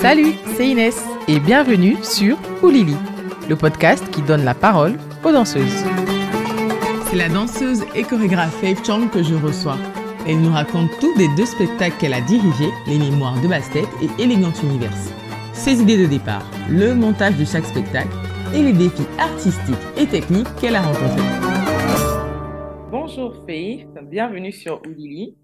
Salut, c'est Inès et bienvenue sur Oulili, le podcast qui donne la parole aux danseuses. C'est la danseuse et chorégraphe Faith Chang que je reçois. Elle nous raconte tout des deux spectacles qu'elle a dirigés, Les Mémoires de Bastet et Elegant Univers. Ses idées de départ, le montage de chaque spectacle et les défis artistiques et techniques qu'elle a rencontrés. Bonjour Faith, bienvenue sur Oulili.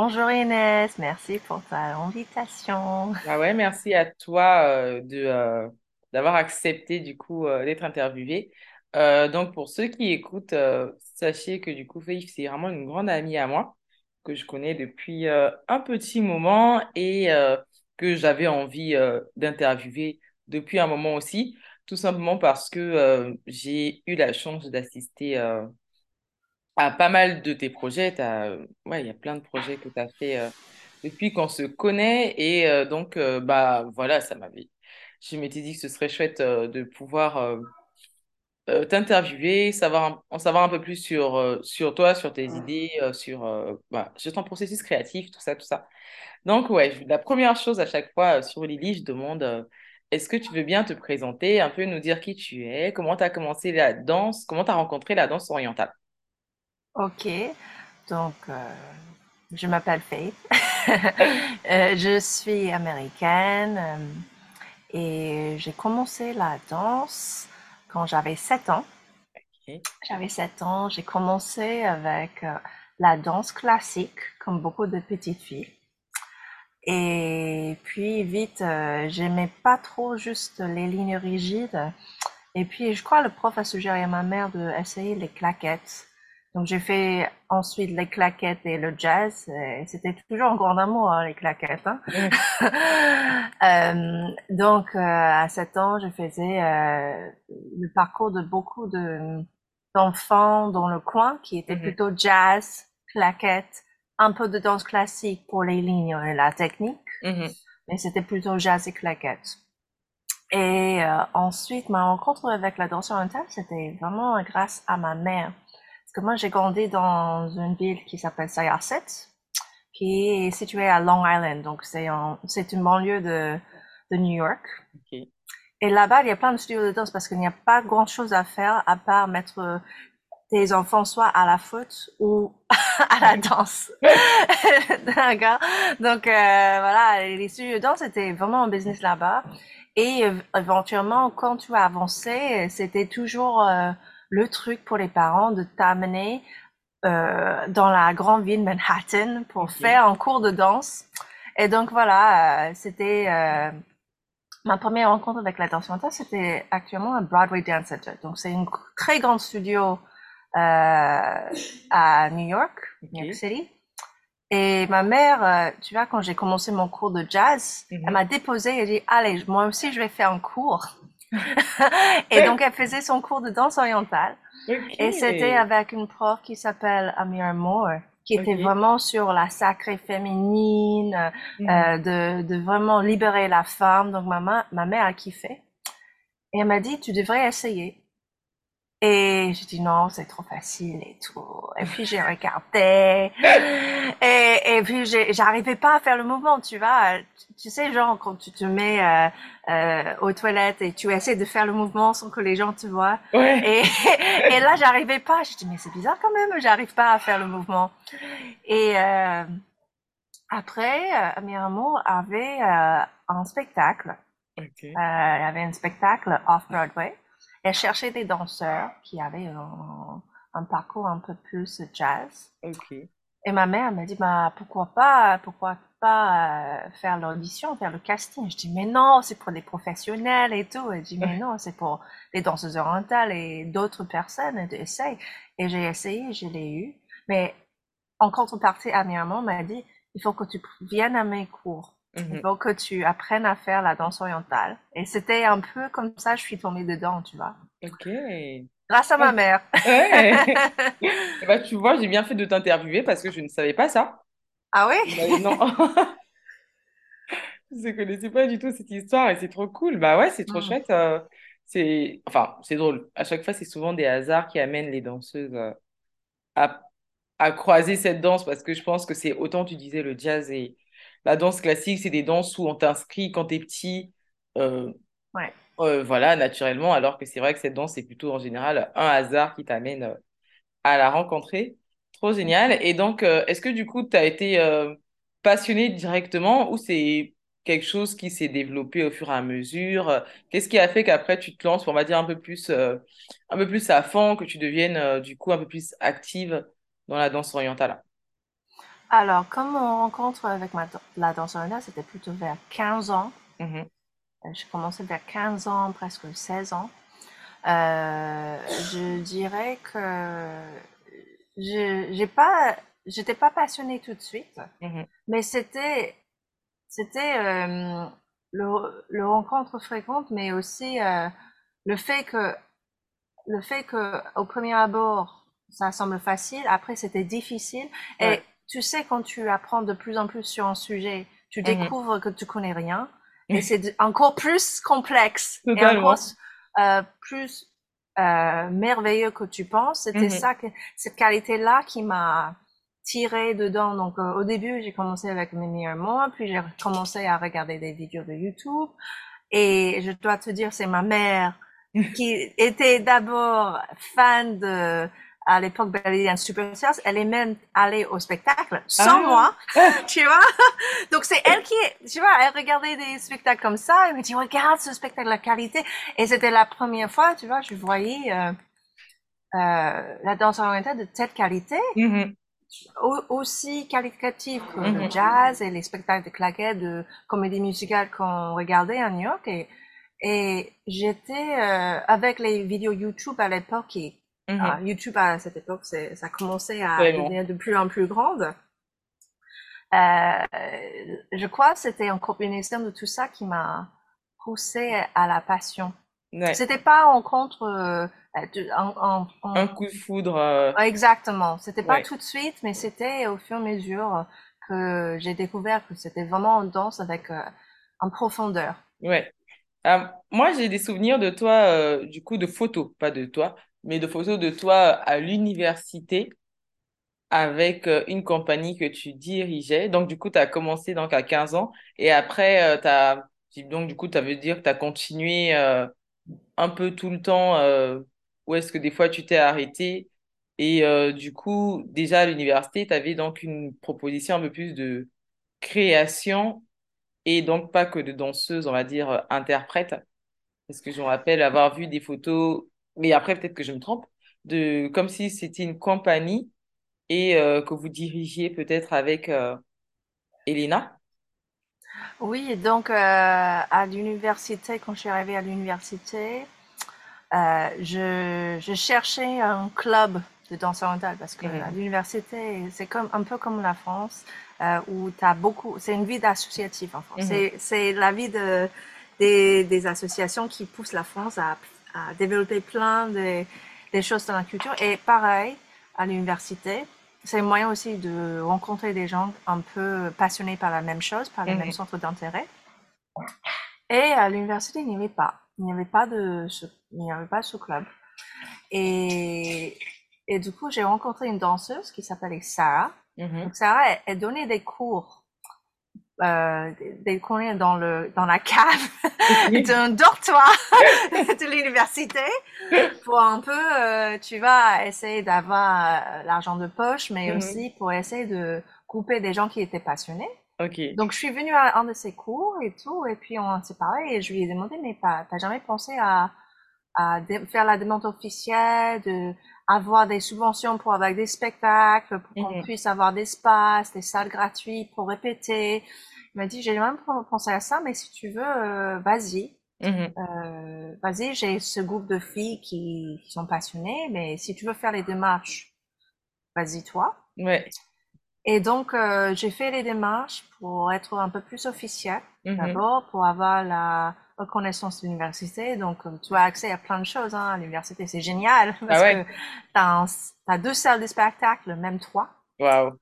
Bonjour Inès, merci pour ta invitation. Ah ouais, merci à toi euh, de euh, d'avoir accepté du coup euh, d'être interviewée. donc pour ceux qui écoutent, sachez que du coup Faith c'est vraiment une grande amie à moi que je connais depuis un petit moment et que j'avais envie d'interviewer depuis un moment aussi, tout simplement parce que j'ai eu la chance d'assister à pas mal de tes projets. Ouais, il y a plein de projets que tu as fait euh, depuis qu'on se connaît. Et euh, donc, euh, bah, voilà, ça m'avait. Je m'étais dit que ce serait chouette de pouvoir t'interviewer, savoir, en savoir un peu plus sur, sur toi, sur tes idées, sur, bah, sur ton processus créatif, tout ça, tout ça. Donc, ouais, la première chose à chaque fois sur Lily, je demande est-ce que tu veux bien te présenter, un peu nous dire qui tu es, comment tu as commencé la danse, comment tu as rencontré la danse orientale? Ok, donc euh, je m'appelle Faith. Euh, je suis américaine euh, et j'ai commencé la danse quand j'avais 7 ans. J'avais 7 ans, j'ai commencé avec la danse classique, comme beaucoup de petites filles. Et puis vite, j'aimais pas trop juste les lignes rigides. Et puis je crois le prof a suggéré à ma mère d'essayer les claquettes. Donc j'ai fait ensuite les claquettes et le jazz. C'était toujours un grand amour, hein, les claquettes. Hein. euh, donc euh, à 7 ans, je faisais euh, le parcours de beaucoup de d'enfants dans le coin qui étaient mm-hmm. plutôt jazz, claquettes, un peu de danse classique pour les lignes et la technique. Mm-hmm. Mais c'était plutôt jazz et claquettes. Et ensuite, ma rencontre avec la danse orientale, c'était vraiment grâce à ma mère que moi, j'ai grandi dans une ville qui s'appelle Syosset, qui est située à Long Island. Donc, c'est c'est une banlieue de, de New York. Et là-bas, il y a plein de studios de danse parce qu'il n'y a pas grand-chose à faire à part mettre tes enfants soit à la faute ou à la danse. D'accord Donc, euh, voilà, les studios de danse étaient vraiment un business là-bas. Et euh, éventuellement, quand tu as avancé, c'était toujours... Euh, le truc pour les parents de t'amener euh, dans la grande ville Manhattan pour faire un cours de danse. Et donc voilà, euh, c'était euh, ma première rencontre avec la danse mentale, c'était actuellement à Broadway Dance Center. Donc c'est une très grande studio à New York, New York City. Et ma mère, tu vois, quand j'ai commencé mon cours de jazz, elle mhm. m'a déposé et dit, allez, moi aussi je vais faire un cours. et donc, elle faisait son cours de danse orientale. Et c'était avec une prof qui s'appelle Amir Moore, qui était vraiment sur la sacrée féminine, euh, de, de, vraiment libérer la femme. Donc, ma, ma mère a kiffé. Et elle m'a dit, tu devrais essayer. Et j'ai dit non, c'est trop facile et tout. Et puis j'ai regardé. Et, et puis j'arrivais pas à faire le mouvement, tu vois. Tu, sais, genre quand tu te mets euh, euh, aux toilettes et tu essaies de faire le mouvement sans que les gens te voient. Et, et là, j'arrivais pas. J'ai dit mais c'est bizarre quand même, j'arrive pas à faire le mouvement. Et euh, après, euh, avait un spectacle. Okay. Il y avait un spectacle off Broadway. Elle cherchait des danseurs qui avaient un, un parcours un peu plus jazz. Et ma mère m'a dit, bah, pourquoi pas, pourquoi pas euh, faire l'audition, faire le casting? Je dis, mais non, c'est pour des professionnels et tout. Elle dit, mais non, c'est pour les danseuses orientales et d'autres personnes. Essaye. Et j'ai essayé, je l'ai eu. Mais en contrepartie, Amir m'a dit, il faut que tu viennes à mes cours. Il faut que tu apprennes à faire la danse orientale. Et c'était un peu comme ça, je suis tombée dedans, tu vois. Ok. Grâce à ma mère. bah, tu vois, j'ai bien fait de t'interviewer parce que je ne savais pas ça. Ah oui? Bah, non. je ne connaissais pas du tout cette histoire et c'est trop cool. Bah ouais, c'est trop mm. chouette. Euh, c'est, enfin, c'est drôle. À chaque fois, c'est souvent des hasards qui amènent les danseuses euh, à, à croiser cette danse parce que je pense que c'est autant tu disais le jazz et la danse classique, c'est des danses où on t'inscrit quand t'es petit, euh, Ouais. euh, voilà, naturellement, alors que c'est vrai que cette danse, c'est plutôt en général un hasard qui t'amène euh, à la rencontrer. Trop génial. Et donc, est-ce que du coup, tu as été passionné directement ou c'est quelque chose qui s'est développé au fur et à mesure? Qu'est-ce qui a fait qu'après, tu te lances, on va dire, un peu plus, euh, un peu plus à fond, que tu deviennes euh, du coup un peu plus active dans la danse orientale? Alors, comme mon rencontre avec ma, la danse orientale, c'était plutôt vers 15 ans. Mhm, Euh, J'ai commencé vers 15 ans, presque 16 ans. Euh, je dirais que je j'ai pas, j'étais pas passionnée tout de suite, mhm, mais c'était c'était euh, le, le rencontre fréquente, mais aussi euh, le fait que le fait que au premier abord ça semble facile, après c'était difficile. Et ouais, tu sais quand tu apprends de plus en plus sur un sujet, tu mhm. découvres que tu connais rien, et c'est encore plus complexe et encore Totalement. euh, plus euh, merveilleux que tu penses. C'était Mhm, ça que cette qualité-là qui m'a tiré dedans. Donc euh, au début j'ai commencé avec mes meilleurs mots, puis j'ai commencé à regarder des vidéos de YouTube. Et je dois te dire, c'est ma mère qui était d'abord fan de, à l'époque, Superstars. Elle est même allée au spectacle sans Ah, moi, tu vois? Donc c'est elle qui, tu vois, elle regardait des spectacles comme ça. Elle me dit, regarde ce spectacle, la qualité. Et c'était la première fois, tu vois, je voyais euh, euh, la danse orientale de telle qualité, mhm, au- aussi qualitative que le mhm, jazz et les spectacles de claquettes, de comédie musicale qu'on regardait à New York. Et, et j'étais euh, avec les vidéos YouTube à l'époque. Et, mhm, ah, YouTube à cette époque, ça commençait à Vraiment. devenir de plus en plus grande. Euh, je crois que c'était une combinaison de tout ça qui m'a poussé à la passion. Ouais. C'était pas en contre, euh, en, en- Un en- coup de foudre. euh, exactement. C'était pas ouais. tout de suite, mais c'était au fur et à mesure que j'ai découvert que c'était vraiment en danse avec euh, en profondeur. Ouais. Moi, j'ai des souvenirs de toi, du coup, de photos, pas de toi, mais de photos de toi à l'université avec euh, une compagnie que tu dirigeais. Donc, du coup, tu as commencé donc, à 15 ans et après, euh, t'as... donc, du coup, ça veut dire que tu as continué euh, un peu tout le temps euh, ou est-ce que des fois tu t'es arrêté? Et du coup, déjà à l'université, tu avais donc une proposition un peu plus de création et donc pas que de danseuse, on va dire, interprète. Parce que je me rappelle avoir vu des photos, mais après peut-être que je me trompe, de comme si c'était une compagnie et euh, que vous dirigiez peut-être avec euh, Elena. Oui, donc euh, à l'université, quand je suis arrivée à l'université, euh, je, je cherchais un club de danse orientale parce que à Mhm, l'université, c'est comme un peu comme la France où tu as beaucoup, c'est une vie d'associatif en France. mhm, C'est, c'est la vie de, des, des associations qui poussent la France à, à développer plein de, des choses dans la culture. Et pareil, à l'université, c'est un moyen aussi de rencontrer des gens un peu passionnés par la même chose, par les mêmes mhm. centres d'intérêt. Et à l'université, il n'y avait pas. Il n'y avait pas de ce, il n'y avait pas ce club. Et, et du coup, j'ai rencontré une danseuse qui s'appelait Sarah. Mhm. Donc, Sarah, elle, elle donnait des cours, euh, des, cours dans le, dans la cave d'un dortoir de l'université pour un peu, euh, tu vas essayer d'avoir euh, l'argent de poche, mais Mhm. aussi pour essayer de couper des gens qui étaient passionnés. Donc, je suis venue à un de ses cours et tout, et puis on s'est parlé, et je lui ai demandé, mais t'as jamais pensé à, à faire la demande officielle, de avoir des subventions pour avec des spectacles, pour qu'on Mhm. puisse avoir des espaces, des salles gratuites pour répéter. Il m'a dit, j'ai même pensé à ça, mais si tu veux, euh, vas-y. Mhm. Euh, vas-y, j'ai ce groupe de filles qui, qui sont passionnées, mais si tu veux faire les démarches, vas-y toi. Ouais. Et donc, euh, j'ai fait les démarches pour être un peu plus officielle, Mhm. d'abord, pour avoir la reconnaissance de l'université. Donc, euh, tu as accès à plein de choses hein, à l'université. C'est génial Ah parce que ouais. tu as, deux salles de spectacle, même trois. Waouh.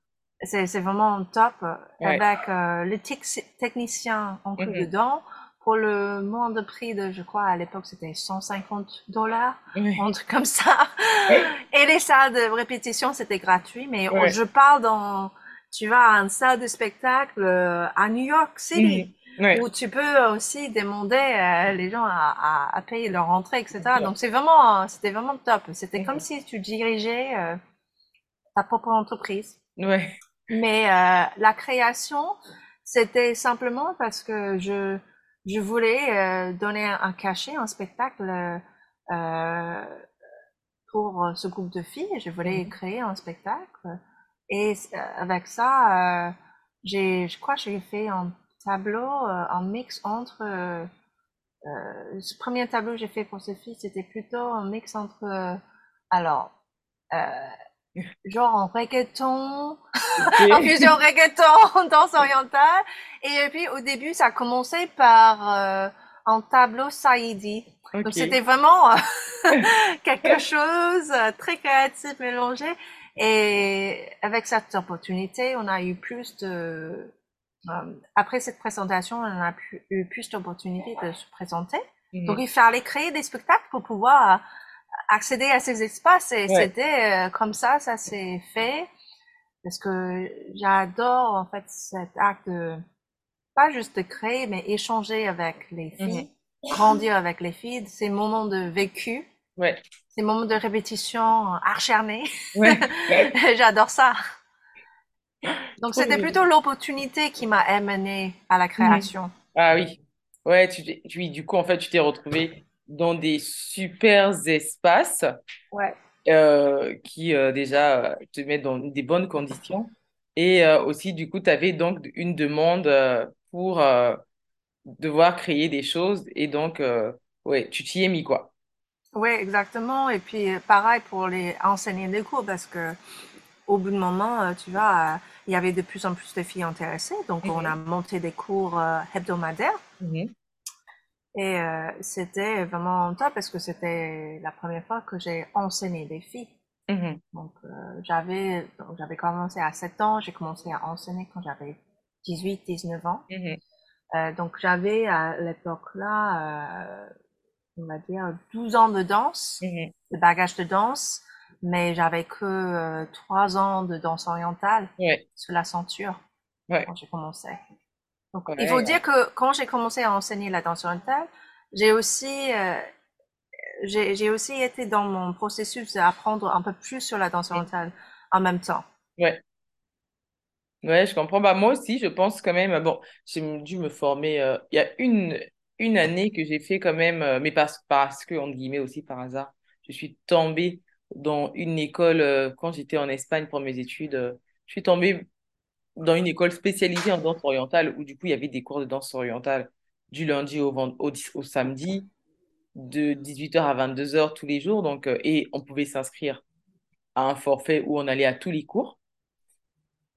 C'est vraiment top Ouais. avec euh, les tec- techniciens inclus Mhm. dedans. Pour le moindre prix de, je crois, à l'époque, c'était 150 dollars, Ouais. un truc comme ça. Et les salles de répétition, c'était gratuit, mais on- je parle dans tu vas à un salle de spectacle euh, à New York City, où tu peux aussi demander euh, les gens à, à, payer leur entrée, etc. Donc c'est vraiment, c'était vraiment top. C'était comme si tu dirigeais euh, ta propre entreprise. Ouais. Mais la création, c'était simplement parce que je, je voulais donner un, cachet, un spectacle pour ce groupe de filles. Je voulais mhm. créer un spectacle et euh, avec ça, euh, j'ai, je crois que j'ai fait un tableau, euh, un mix entre. Euh, ce premier tableau que j'ai fait pour filles, c'était plutôt un mix entre. alors, genre en reggaeton, okay. en fusion reggaeton, danse orientale. Et puis au début, ça a commencé par un tableau Saïdi. Donc c'était vraiment quelque chose très créatif mélangé. Et avec cette opportunité, on a eu plus de... Euh, après cette présentation, on a eu plus d'opportunités de se présenter. Mhm. Donc, il fallait créer des spectacles pour pouvoir accéder à ces espaces. Et c'était euh, comme ça, ça s'est fait. Parce que j'adore, en fait, cet acte de, pas juste de créer, mais échanger avec les filles, mhm. grandir avec les filles, ces moments de vécu. Ouais des moments de répétition acharnés. Ouais. J'adore ça. Donc c'était plutôt l'opportunité qui m'a amené à la création. Ah oui. Ouais, tu, tu, du coup, en fait, tu t'es retrouvé dans des super espaces ouais. euh, qui euh, déjà te mettent dans des bonnes conditions. Et euh, aussi, du coup, tu avais donc une demande euh, pour euh, devoir créer des choses. Et donc, ouais, tu t'y es mis, quoi. Oui, exactement. Et puis, euh, pareil pour les enseigner des cours, parce que au bout de moment, euh, tu vois, euh, il y avait de plus en plus de filles intéressées. Donc, on a mhm. monté des cours hebdomadaires. Mhm. Et c'était vraiment top parce que c'était la première fois que j'ai enseigné des filles. Mhm. Donc, j'avais, j'avais commencé à 7 ans, j'ai commencé à enseigner quand j'avais 18, 19 ans. donc, j'avais à l'époque-là on va dire, 12 ans de danse, de bagage de danse, mais j'avais que euh, 3 ans de danse orientale sur la ceinture quand j'ai commencé. Donc, il faut dire que quand j'ai commencé à enseigner la danse orientale, j'ai aussi, euh, j'ai aussi été dans mon processus d'apprendre un peu plus sur la danse orientale en même temps. Ouais. Ouais, je comprends. Bah, moi aussi, je pense quand même, bon, j'ai dû me former, euh, il y a une, une année que j'ai fait quand même, mais parce, parce que, entre guillemets aussi par hasard, je suis tombée dans une école, euh, quand j'étais en Espagne pour mes études, euh, je suis tombée dans une école spécialisée en danse orientale où du coup il y avait des cours de danse orientale du lundi au, au, au samedi, de 18h à 22h tous les jours. Donc, et on pouvait s'inscrire à un forfait où on allait à tous les cours.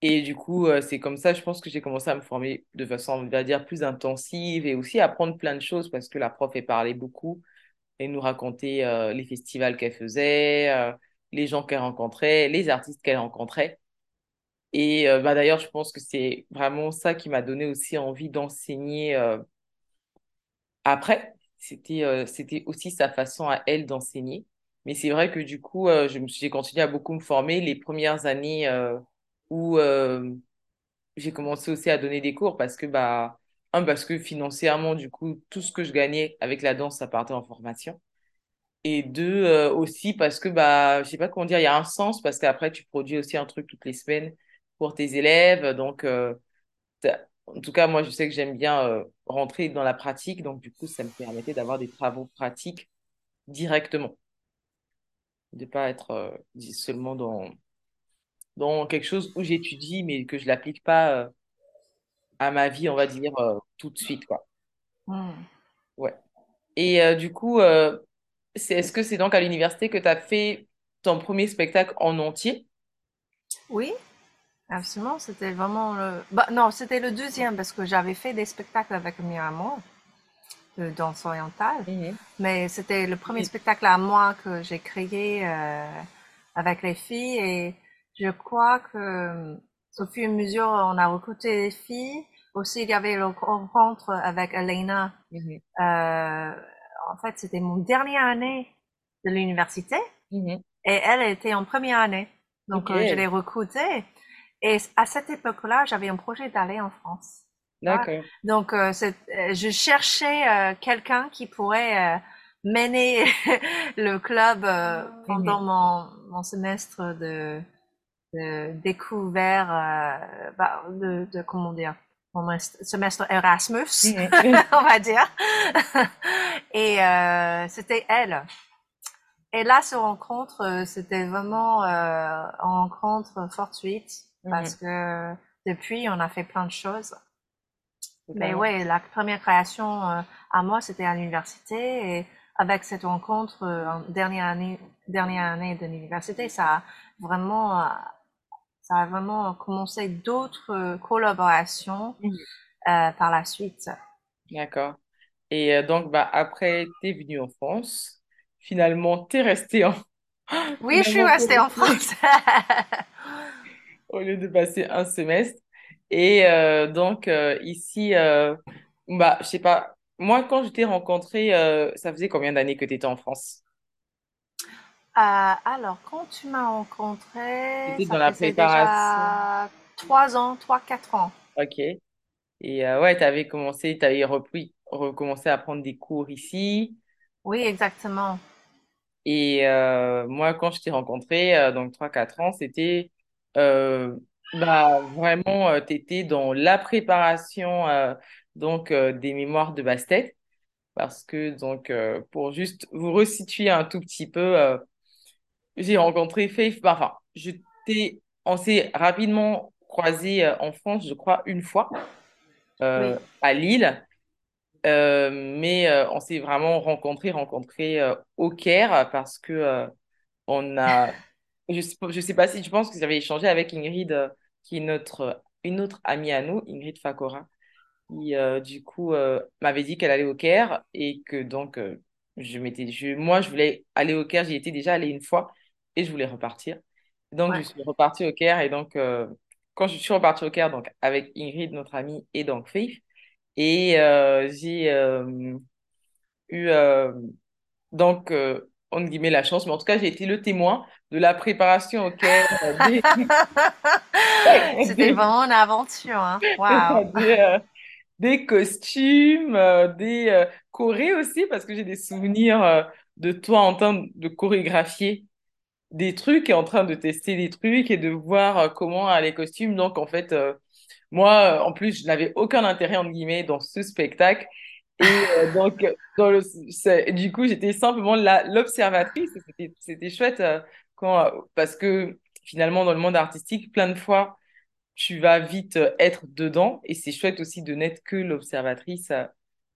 Et du coup, euh, c'est comme ça, je pense que j'ai commencé à me former de façon, on va dire, plus intensive et aussi apprendre plein de choses parce que la prof, elle parlait beaucoup et nous racontait euh, les festivals qu'elle faisait, euh, les gens qu'elle rencontrait, les artistes qu'elle rencontrait. Et bah, d'ailleurs, je pense que c'est vraiment ça qui m'a donné aussi envie d'enseigner après. C'était aussi sa façon à elle d'enseigner. Mais c'est vrai que du coup, j'ai continué à beaucoup me former. Les premières années où euh, j'ai commencé aussi à donner des cours parce que, bah, un, parce que financièrement, du coup, tout ce que je gagnais avec la danse, ça partait en formation. Et deux, euh, aussi parce que, bah, je sais pas comment dire, il y a un sens parce qu'après, tu produis aussi un truc toutes les semaines pour tes élèves. Donc, euh, en tout cas, moi, je sais que j'aime bien rentrer dans la pratique. Donc, du coup, ça me permettait d'avoir des travaux pratiques directement. De pas être seulement dans, dans quelque chose où j'étudie, mais que je l'applique pas euh, à ma vie, on va dire, euh, tout de suite, quoi. Hmm. Ouais. Et euh, du coup, c'est, est-ce que c'est donc à l'université que tu as fait ton premier spectacle en entier? Oui, absolument. C'était vraiment le... Bah, non, c'était le deuxième parce que j'avais fait des spectacles avec mes amour de danse orientale. Mhm. Mais c'était le premier spectacle à moi que j'ai créé avec les filles et je crois que au fur et à mesure, on a recruté les filles. Aussi, il y avait le rencontre avec Elena. Mm-hmm. Euh, en fait, c'était mon dernière année de l'université. Mm-hmm. Et elle était en première année. Donc, euh, je l'ai recrutée. Et à cette époque-là, j'avais un projet d'aller en France. D'accord. Donc, euh, je cherchais euh, quelqu'un qui pourrait mener le club pendant mon, mon, semestre de, de découvert, bah, de, de, comment dire, mon semestre Erasmus, on va dire. Et c'était elle. Et là, ce rencontre, c'était vraiment euh, une rencontre fortuite parce que depuis, on a fait plein de choses. Mais ouais, la première création euh, à moi, c'était à l'université et avec cette rencontre euh, en dernière année, dernière année de l'université, ça a vraiment, euh, ça a vraiment commencé d'autres collaborations mmh. par la suite. D'accord. Et donc, bah, après, tu es venu en France. Finalement, tu es resté en... Oui, je suis restée en France. Au lieu de passer un semestre. Et euh, donc, euh, ici, euh, bah, je sais pas, moi, quand je t'ai rencontré, ça faisait combien d'années que tu étais en France? Alors, quand tu m'as rencontré, C'était dans la préparation. déjà trois ans, trois, quatre ans. Ok. Et ouais, tu avais commencé, tu avais repris, recommencé à prendre des cours ici. Oui, exactement. Et moi, quand je t'ai rencontré, donc trois, quatre ans, c'était bah, vraiment, euh, tu étais dans la préparation euh, donc, euh, des mémoires de Bastet. Parce que, donc, pour juste vous resituer un tout petit peu, j'ai rencontré Faith. Bah, enfin, je on s'est rapidement croisé en France, je crois, une fois, à Lille. mais on s'est vraiment rencontré rencontré au Caire parce que on a. Je ne sais pas si tu penses que j'avais échangé avec Ingrid qui est notre, une autre amie à nous, Ingrid Fakora, qui euh, du coup euh, m'avait dit qu'elle allait au Caire et que donc euh, je m'étais, je, moi je voulais aller au Caire, j'y étais déjà allée une fois et je voulais repartir. Donc je suis repartie au Caire et donc quand je suis repartie au Caire donc avec Ingrid notre amie et donc Faith et j'ai eu donc on guillemets la chance mais en tout cas j'ai été le témoin de la préparation au Caire C'était vraiment une aventure. Hein. Wow. Euh, des, costumes, euh, des euh, chorés aussi, parce que j'ai des souvenirs de toi en train de chorégraphier des trucs et en train de tester des trucs et de voir comment les costumes. Donc, en fait, moi, en plus, je n'avais aucun intérêt, entre guillemets, dans ce spectacle. Et donc, dans le, du coup, j'étais simplement l'observatrice. C'était chouette quand, parce que finalement, dans le monde artistique, plein de fois, tu vas vite euh, être dedans. Et c'est chouette aussi de n'être que l'observatrice. Euh,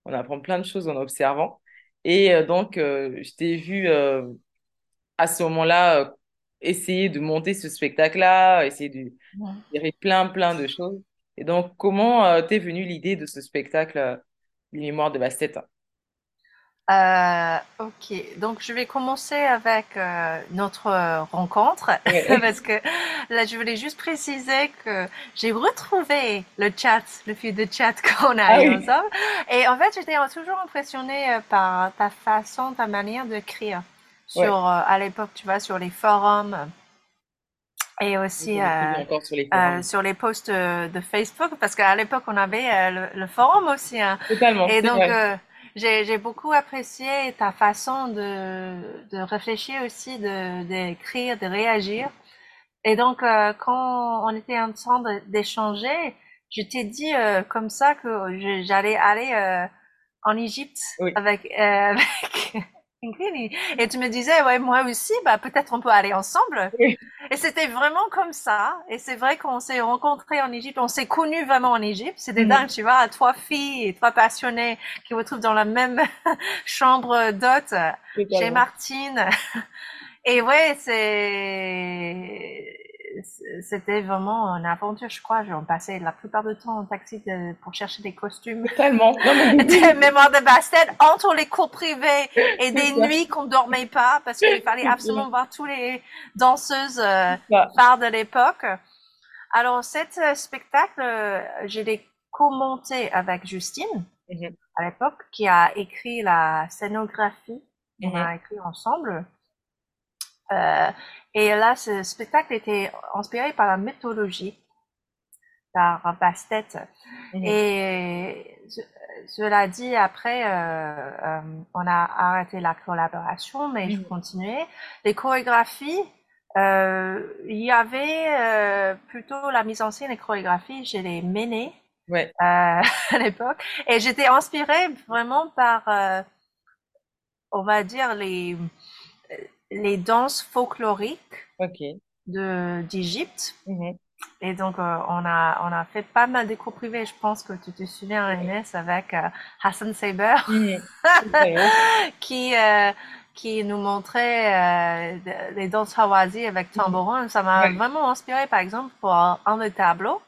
on apprend plein de choses en observant. Et euh, donc, je t'ai vu à ce moment-là essayer de monter ce spectacle-là, essayer de faire plein, plein de choses. Et donc, comment t'es venue l'idée de ce spectacle, Les Mémoires de Bastet euh, ok, donc je vais commencer avec euh, notre euh, rencontre. Parce que là je voulais juste préciser que j'ai retrouvé le chat, le fil de chat qu'on a ah eu ensemble. Et en fait j'étais toujours impressionnée par ta façon, ta manière d'écrire sur à l'époque tu vois sur les forums et aussi sur, les sur, les posts de Facebook parce qu'à l'époque on avait le, forum aussi hein. Totalement, et donc j'ai beaucoup apprécié ta façon de, de réfléchir aussi, d'écrire, de, de, réagir. Et donc, euh, quand on était ensemble d'échanger, je t'ai dit euh, comme ça que j'allais aller euh, en Égypte avec, avec et tu me disais, ouais, moi aussi, bah, peut-être on peut aller ensemble. Et c'était vraiment comme ça. Et c'est vrai qu'on s'est rencontrés en Égypte, on s'est connus vraiment en Égypte. C'était mm. dingue, tu vois, trois filles et trois passionnées qui se retrouvent dans la même chambre d'hôte chez Martine. Et ouais, c'est, c'était vraiment une aventure, je crois. On passait la plupart du temps en taxi pour chercher des costumes. Tellement. des mémoires de Bastet entre les cours privés et des nuits qu'on ne dormait pas parce qu'il fallait absolument voir tous les danseuses euh, phares de l'époque. Alors, cet euh, spectacle, euh, je l'ai commenté avec Justine mm-hmm. à l'époque, qui a écrit la scénographie. On mm-hmm. a écrit ensemble. Euh, et là, ce spectacle était inspiré par la mythologie par Bastet. Mhm. Et cela dit, après, euh, on a arrêté la collaboration, mais je continuais. Les chorégraphies, il y avait plutôt la mise en scène et chorégraphie, je les menais ouais. à l'époque. Et j'étais inspirée vraiment par, on va dire, les, les danses folkloriques de d'Égypte. Mhm. Et donc, euh, on, a, on a fait pas mal d'écours privés. Je pense que tu te souviens, Inès, avec euh, Hassan Saber, mhm. qui, euh, qui nous montrait les danses hawazi avec mhm. tambourin. Ça m'a vraiment inspiré, par exemple, pour un des tableaux.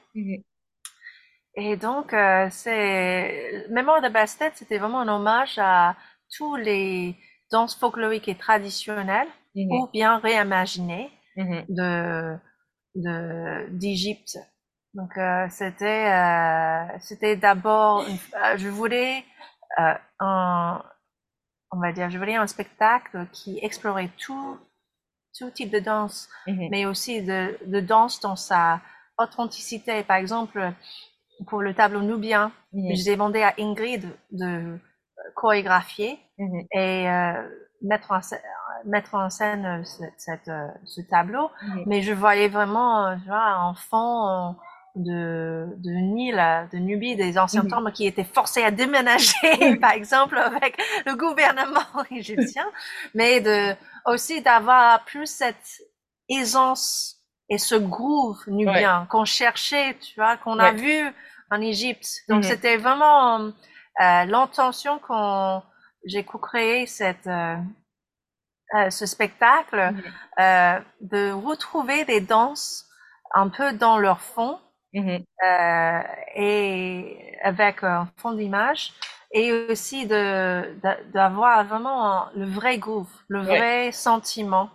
Et donc, c'est Mémoire de Bastet, c'était vraiment un hommage à tous les danses folkloriques et traditionnelles mmh ou bien réimaginées mmh de d'Égypte. Donc euh, c'était euh, c'était d'abord euh, je voulais un on va dire je voulais un spectacle qui explorait tout tout type de danse mmh mais aussi de, de danse dans sa authenticité. Par exemple pour le tableau nubien j'ai demandé à Ingrid de chorégraphier Mhm. et euh, mettre en scène, mettre en scène euh, cette, euh, ce tableau. Mhm. Mais je voyais vraiment tu vois, un fond de, de Nil, de Nubie, des anciens temples qui étaient forcés à déménager, par exemple, avec le gouvernement égyptien, mais de, aussi d'avoir plus cette aisance et ce groove nubien qu'on cherchait, tu vois, qu'on a vu en Égypte. Donc c'était vraiment l'intention qu'on j'ai co-créé cette euh, euh, ce spectacle euh, de retrouver des danses un peu dans leur fond mm-hmm. et avec un fond d'image et aussi de d'avoir vraiment le vrai groove, le vrai sentiment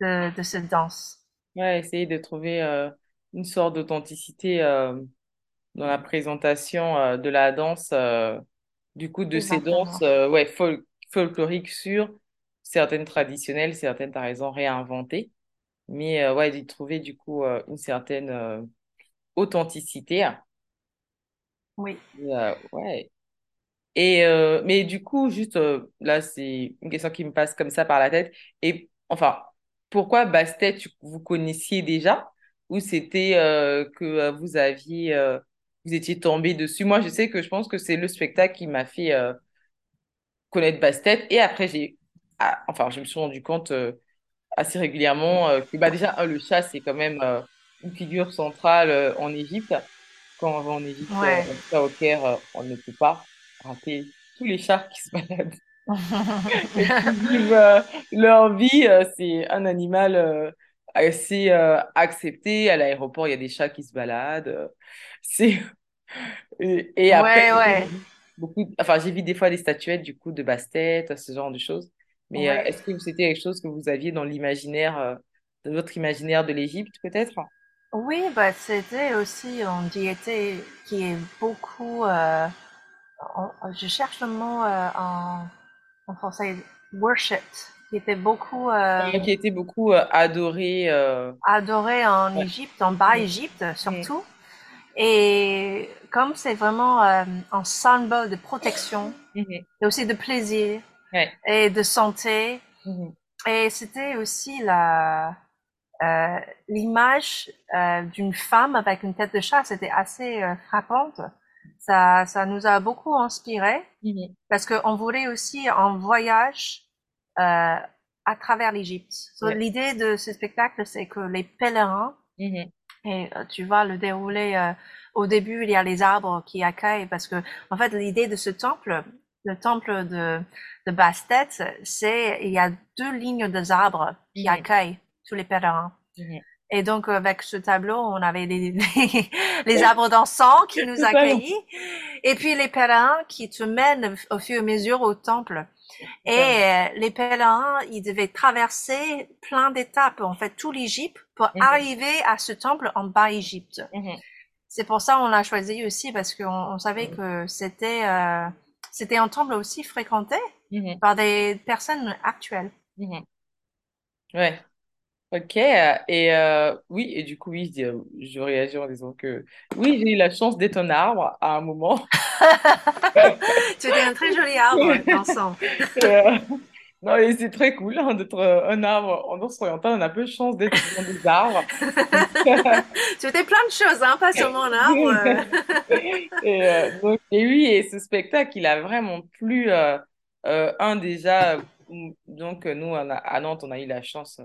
de, de cette danse. Ouais, essayer de trouver une sorte d'authenticité dans la présentation de la danse du coup, de ces danses euh, ouais, folkloriques sur certaines traditionnelles, certaines, tu as raison, réinventées. Mais euh, ouais, d'y trouver du coup euh, une certaine authenticité. Oui. ouais. Et, mais du coup, juste là, c'est une question qui me passe comme ça par la tête. Et enfin, pourquoi Bastet, vous connaissiez déjà? Ou c'était que vous aviez vous étiez tombé dessus. Moi, je sais que je pense que c'est le spectacle qui m'a fait euh, connaître Bastet. Et après, j'ai, ah, enfin, je me suis rendu compte euh, assez régulièrement euh, que bah, déjà, le chat, c'est quand même une figure centrale en Égypte. Quand on va en Égypte, au Caire, on ne peut pas rater tous les chats qui se baladent. et qui vivent leur vie. c'est un animal assez accepté. À l'aéroport, il y a des chats qui se baladent. C'est et, après ouais, beaucoup enfin j'ai vu des fois des statuettes du coup de Bastet, ce genre de choses. Mais euh, est-ce que c'était quelque chose que vous aviez dans l'imaginaire euh, de votre imaginaire de l'Égypte peut-être? Oui, bah c'était aussi on diété qui est beaucoup euh, je cherche le mot en, en français worship qui était beaucoup qui était beaucoup adoré adoré en Égypte, en bas Égypte surtout. Et comme c'est vraiment euh, un symbole de protection mm-hmm. et aussi de plaisir et de santé, mm-hmm. et c'était aussi la euh, l'image euh, d'une femme avec une tête de chat, c'était assez euh, frappante. Ça, ça nous a beaucoup inspiré mm-hmm. parce qu'on voulait aussi un voyage euh, à travers l'Égypte. L'idée de ce spectacle, c'est que les pèlerins et euh, tu vois le déroulé. Euh, au début, il y a les arbres qui accueillent parce que, en fait, l'idée de ce temple, le temple de, de Bastet, c'est il y a deux lignes de arbres qui accueillent tous les pèlerins. Et donc, avec ce tableau, on avait les, les, arbres d'encens qui nous accueillent, et puis les pèlerins qui te mènent au fur et à mesure au temple. Et euh, les pèlerins, ils devaient traverser plein d'étapes, en fait, tout l'Égypte pour mhm. arriver à ce temple en bas Égypte. Mhm. C'est pour ça qu'on l'a choisi aussi parce qu'on on savait que c'était euh, c'était un temple aussi fréquenté mhm. par des personnes actuelles. Ouais. Ok, euh, et euh, oui, et du coup, oui, je, dis- je réagis en disant que oui, j'ai eu la chance d'être un arbre à un moment. Tu étais un très joli arbre dansant. Et, euh, non, et c'est très cool hein, d'être euh, un arbre en Norse orientale. On a peu de chance d'être dans des arbres. Tu étais plein de choses, hein, pas seulement un arbre. Et, euh, donc, et oui, et ce spectacle, il a vraiment plu. euh, euh, un déjà, euh, donc euh, nous on a- à Nantes, on a eu la chance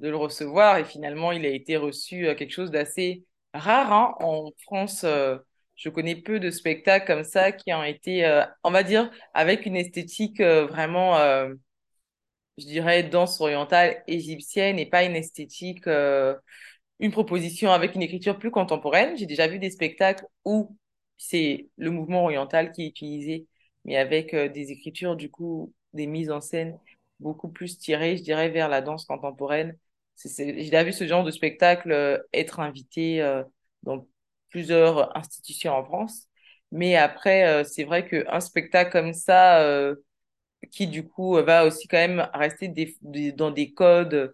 de le recevoir et finalement, il a été reçu euh, quelque chose d'assez rare hein. En France, euh, je connais peu de spectacles comme ça qui ont été, euh, on va dire, avec une esthétique vraiment, je dirais, danse orientale égyptienne et pas une esthétique. une proposition avec une écriture plus contemporaine. J'ai déjà vu des spectacles où c'est le mouvement oriental qui est utilisé, mais avec des écritures, du coup, des mises en scène beaucoup plus tirées, je dirais, vers la danse contemporaine. J'ai déjà vu ce genre de spectacle euh, être invité euh, dans plusieurs institutions en France. Mais après, euh, c'est vrai qu'un spectacle comme ça, qui du coup va aussi quand même rester dans des codes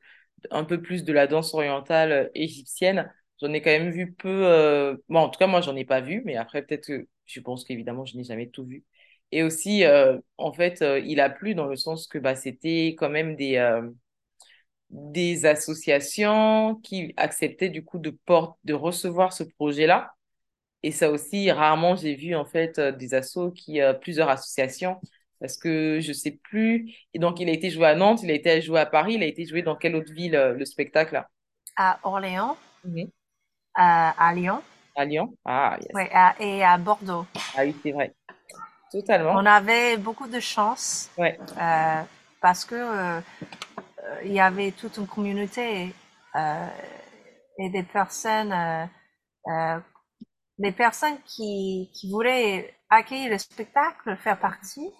un peu plus de la danse orientale égyptienne. J'en ai quand même vu peu. Bon, en tout cas, moi, j'en ai pas vu, mais après, peut-être que je pense qu'évidemment, je n'ai jamais tout vu. Et aussi, en fait, il a plu dans le sens que bah, c'était quand même des, des associations qui acceptaient du coup de, porte, de recevoir ce projet-là. Et ça aussi, rarement j'ai vu en fait euh, des assos qui, euh, plusieurs associations, parce que je sais plus. Et donc, il a été joué à Nantes, il a été joué à Paris, il a été joué dans quelle autre ville, euh, le spectacle là? À Orléans, Mhm. à, à Lyon, À Lyon? Ah, yes. ouais, à- et à Bordeaux. Ah oui, c'est vrai. On Totalement. avait beaucoup de chance Ouais. euh, parce que il y avait toute une communauté euh, et des personnes, euh, euh, des personnes qui, qui voulaient accueillir le spectacle, faire partie,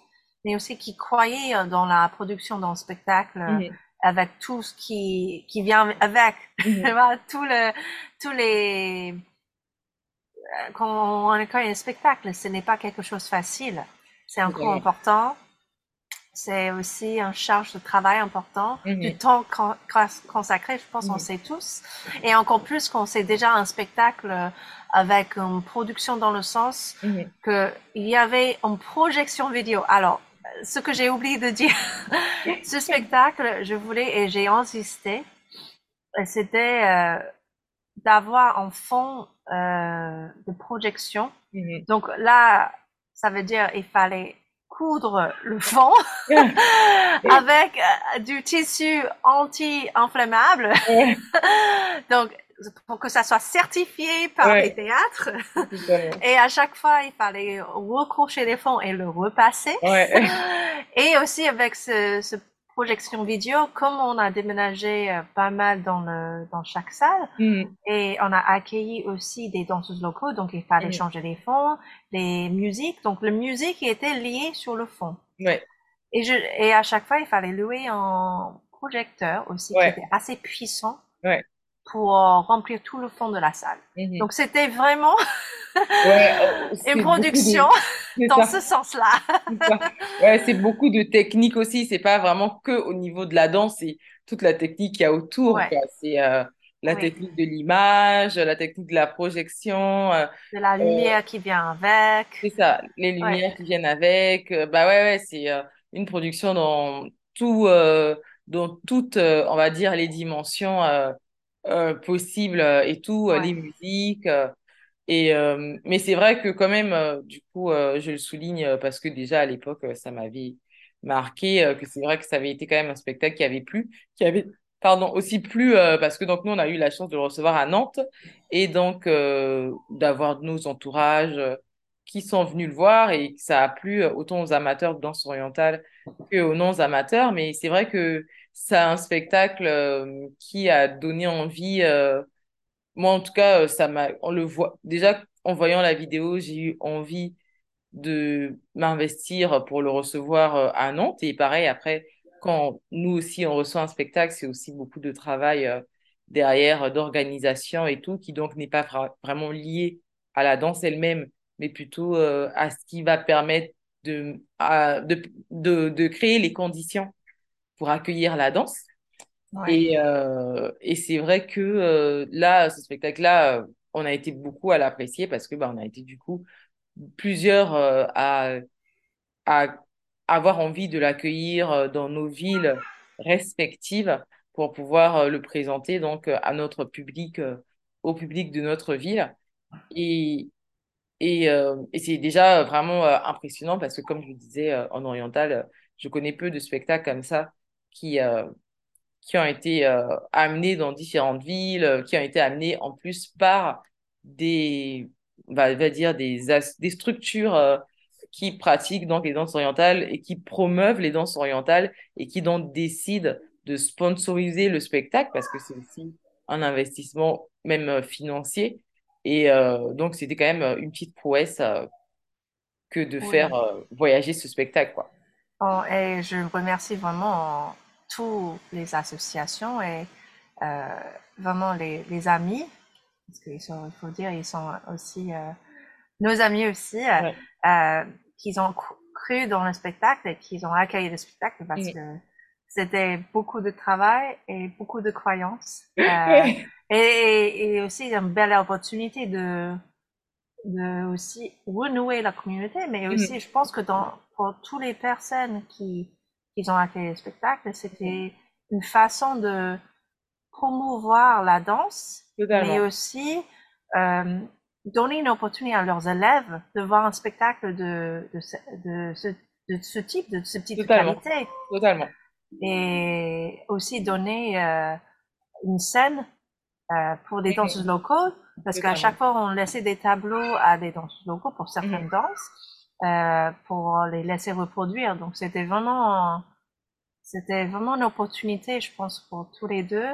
mais aussi qui croyaient dans la production d'un spectacle Mhm. avec tout ce qui, qui vient avec, Mhm. Tout le, tous les, quand on accueille un spectacle, ce n'est pas quelque chose de facile. C'est un coût Totalement. important. C'est aussi une charge de travail important, Mhm. du temps con- cons- consacré, je pense, on Mhm. sait tous. Et encore plus quand c'est déjà un spectacle avec une production dans le sens Mhm. que il y avait une projection vidéo. Alors, ce que j'ai oublié de dire, ce spectacle, je voulais et j'ai insisté, c'était euh, d'avoir un fond euh, de projection. Mhm. Donc là, ça veut dire il fallait coudre le fond avec euh, du tissu anti-inflammable. Donc, pour que ça soit certifié par Ouais. les théâtres. Et à chaque fois, il fallait recrocher les fonds et le repasser. Ouais. Et aussi avec ce, ce projection vidéo, comme on a déménagé euh, pas mal dans le dans chaque salle Mhm. et on a accueilli aussi des danseuses locaux, donc il fallait Mhm. changer les fonds, les musiques. Donc le musique était lié sur le fond. Ouais. Et je et à chaque fois, il fallait louer un projecteur aussi Ouais. qui était assez puissant Ouais. pour euh, remplir tout le fond de la salle. Mhm. Donc c'était vraiment Ouais, euh, une de- production dans ça. ce sens-là. Ouais, c'est beaucoup de technique aussi. C'est pas vraiment que au niveau de la danse, c'est toute la technique qu'il y a autour, Ouais. C'est euh, la Oui. technique de l'image, la technique de la projection, euh, De la lumière qui vient avec. c'est ça, les lumières qui viennent avec. Euh, bah ouais, ouais, c'est euh, une production dans tout, euh, dans toutes, euh, on va dire, les dimensions euh, euh, possibles euh, et tout, euh, les musiques. Et euh, mais c'est vrai que quand même, euh, du coup, euh, je le souligne euh, parce que déjà à l'époque, euh, ça m'avait marqué euh, que c'est vrai que ça avait été quand même un spectacle qui avait plu, qui avait, pardon, aussi plu parce que donc nous on a eu la chance de le recevoir à Nantes et donc d'avoir nos entourages qui sont venus le voir et que ça a plu autant aux amateurs de danse orientale que aux non-amateurs. Mais c'est vrai que c'est un spectacle qui a donné envie. Moi, en tout cas, euh, ça m'a, on le voit. Déjà, en voyant la vidéo, j'ai eu envie de m'investir pour le recevoir euh, à Nantes. Et pareil, après, quand nous aussi, on reçoit un spectacle, c'est aussi beaucoup de travail euh, derrière, d'organisation et tout, qui donc n'est pas vra- vraiment lié à la danse elle-même, mais plutôt à ce qui va permettre de créer les conditions pour accueillir la danse. Et, euh, et c'est vrai que euh, là, ce spectacle-là, on a été beaucoup à l'apprécier parce que bah, on a été du coup plusieurs euh, à, à avoir envie de l'accueillir dans nos villes respectives pour pouvoir le présenter donc à notre public, au public de notre ville. Et, et, et c'est déjà vraiment impressionnant parce que comme je le disais en oriental, je connais peu de spectacles comme ça qui, qui ont été euh, amenés dans différentes villes, euh, qui ont été amenés en plus par des, va, dire des, des structures euh, qui pratiquent donc les danses orientales et qui promeuvent les danses orientales et qui donc décident de sponsoriser le spectacle parce que c'est aussi un investissement même financier. Et euh, donc, c'était quand même une petite prouesse que de faire Oui. voyager ce spectacle, quoi. Oh, et je remercie vraiment toutes les associations et euh, vraiment les, les amis, parce qu'il faut, il faut dire, ils sont aussi euh, nos amis aussi, euh, Ouais. euh, qu'ils ont cru dans le spectacle et qu'ils ont accueilli le spectacle parce que c'était beaucoup de travail et beaucoup de croyances. Et, et aussi une belle opportunité de, de aussi renouer la communauté, mais Mm. aussi, je pense que dans, pour toutes les personnes qui, qui ont accueilli le spectacle, c'était une façon de promouvoir la danse, mais Totalement. aussi euh, donner une opportunité à leurs élèves de voir un spectacle de, de, ce, de, ce, de ce type, de ce type de qualité, Totalement. et aussi donner euh, une scène euh, pour des danseuses locaux, parce qu'à chaque fois, on laissait des tableaux à des danseuses locaux pour Mm. certaines danses, euh, pour les laisser reproduire. Donc, c'était vraiment, c'était vraiment une opportunité, je pense, pour tous les deux.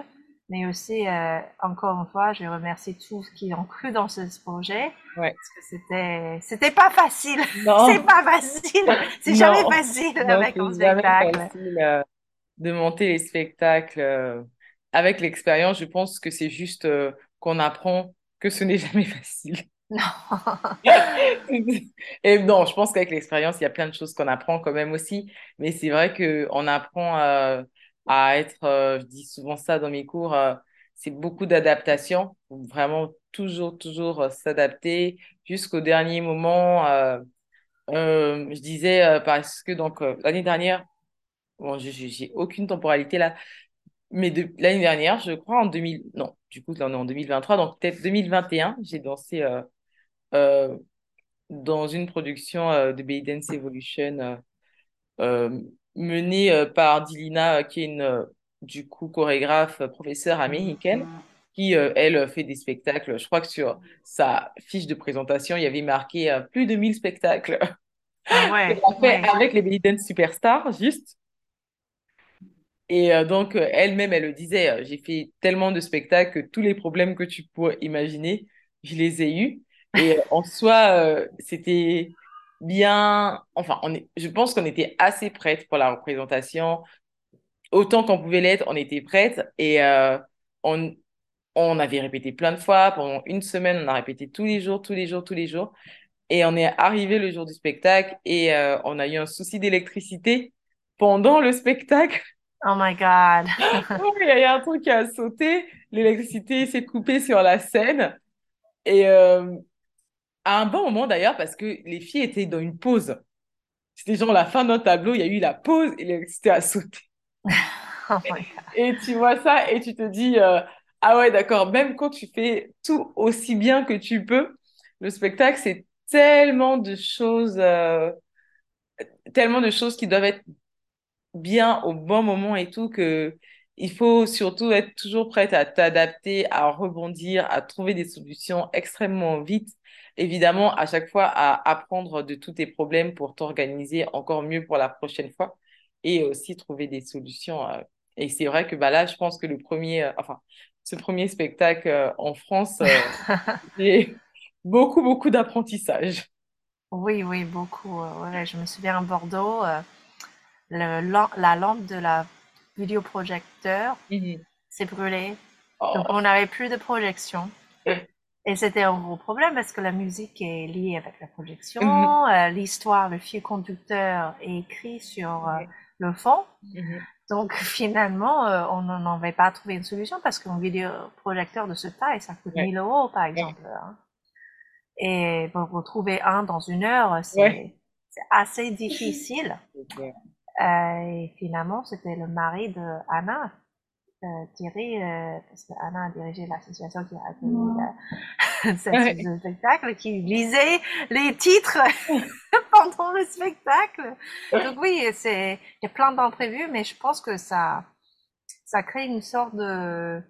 Mais aussi, euh, encore une fois, je remercie tous qui ont cru dans ce projet, Ouais. parce que c'était, c'était pas facile. C'est Non, pas facile. C'est jamais facile non, avec un c'est jamais spectacle. facile euh, de monter les spectacles. avec l'expérience, je pense que c'est juste qu'on apprend que ce n'est jamais facile. Non. Et non, je pense qu'avec l'expérience, il y a plein de choses qu'on apprend quand même aussi. Mais c'est vrai qu'on apprend euh, à être, euh, je dis souvent ça dans mes cours, euh, c'est beaucoup d'adaptation. Vraiment toujours, toujours s'adapter jusqu'au dernier moment. je disais parce que donc l'année dernière, bon, j'ai aucune temporalité là, mais l'année dernière, je crois en 2000, non, du coup là on est en 2023, donc peut-être 2021, j'ai dansé euh, dans une production euh, de Bay Dance Evolution euh, menée par Dilina, qui est une du coup chorégraphe, professeure américaine, qui euh, elle fait des spectacles. Je crois que sur sa fiche de présentation, il y avait marqué plus de 1000 spectacles Ah ouais, ouais. avec les Belly Dance Superstars, juste. Et euh, donc, euh, elle-même, elle le disait, euh, j'ai fait tellement de spectacles que tous les problèmes que tu pourrais imaginer, je les ai eus. Et euh, en soi, euh, c'était bien... Enfin, on est... je pense qu'on était assez prête pour la représentation. Autant qu'on pouvait l'être, on était prête. Et euh, on... on avait répété plein de fois. Pendant une semaine, on a répété tous les jours, tous les jours, tous les jours. Et on est arrivé le jour du spectacle et euh, on a eu un souci d'électricité pendant le spectacle. Oh my God. Il y a il y a un truc qui a sauté, l'électricité s'est coupée sur la scène. Et euh, à un bon moment d'ailleurs, parce que les filles étaient dans une pause. C'était genre la fin d'un tableau, il y a eu la pause et l'électricité a sauté. Oh. Et tu vois ça et tu te dis, euh, ah ouais, d'accord, même quand tu fais tout aussi bien que tu peux, le spectacle, c'est tellement de choses, euh, tellement de choses qui doivent être bien au bon moment et tout, que il faut surtout être toujours prête à t'adapter, à rebondir, à trouver des solutions extrêmement vite. Évidemment, à chaque fois, à apprendre de tous tes problèmes pour t'organiser encore mieux pour la prochaine fois et aussi trouver des solutions. euh. Et c'est vrai que bah là, je pense que le premier, euh, enfin, ce premier spectacle euh, en France, c'est beaucoup, beaucoup d'apprentissage. Oui, oui, beaucoup. ouais, je me souviens à Bordeaux, euh, le, la lampe de la vidéoprojecteur Mhm. s'est brûlée. Donc, Oh. on n'avait plus de projection. Et c'était un gros problème parce que la musique est liée avec la Mhm. projection. euh, L'histoire, le fil conducteur est écrit sur euh, le fond. Mhm. Donc finalement, euh, on n'en avait pas trouvé une solution parce qu'un vidéoprojecteur de ce taille, ça coûte 1000 euros par exemple. Hein. Et pour retrouver un dans une heure, c'est assez difficile. Et finalement, c'était le mari de Anna euh, Thierry, euh, parce que Anna a dirigé l'association qui a accueilli ce spectacle, qui lisait les titres pendant le spectacle. Donc oui, c'est il y a plein d'imprévus, mais je pense que ça ça crée une sorte de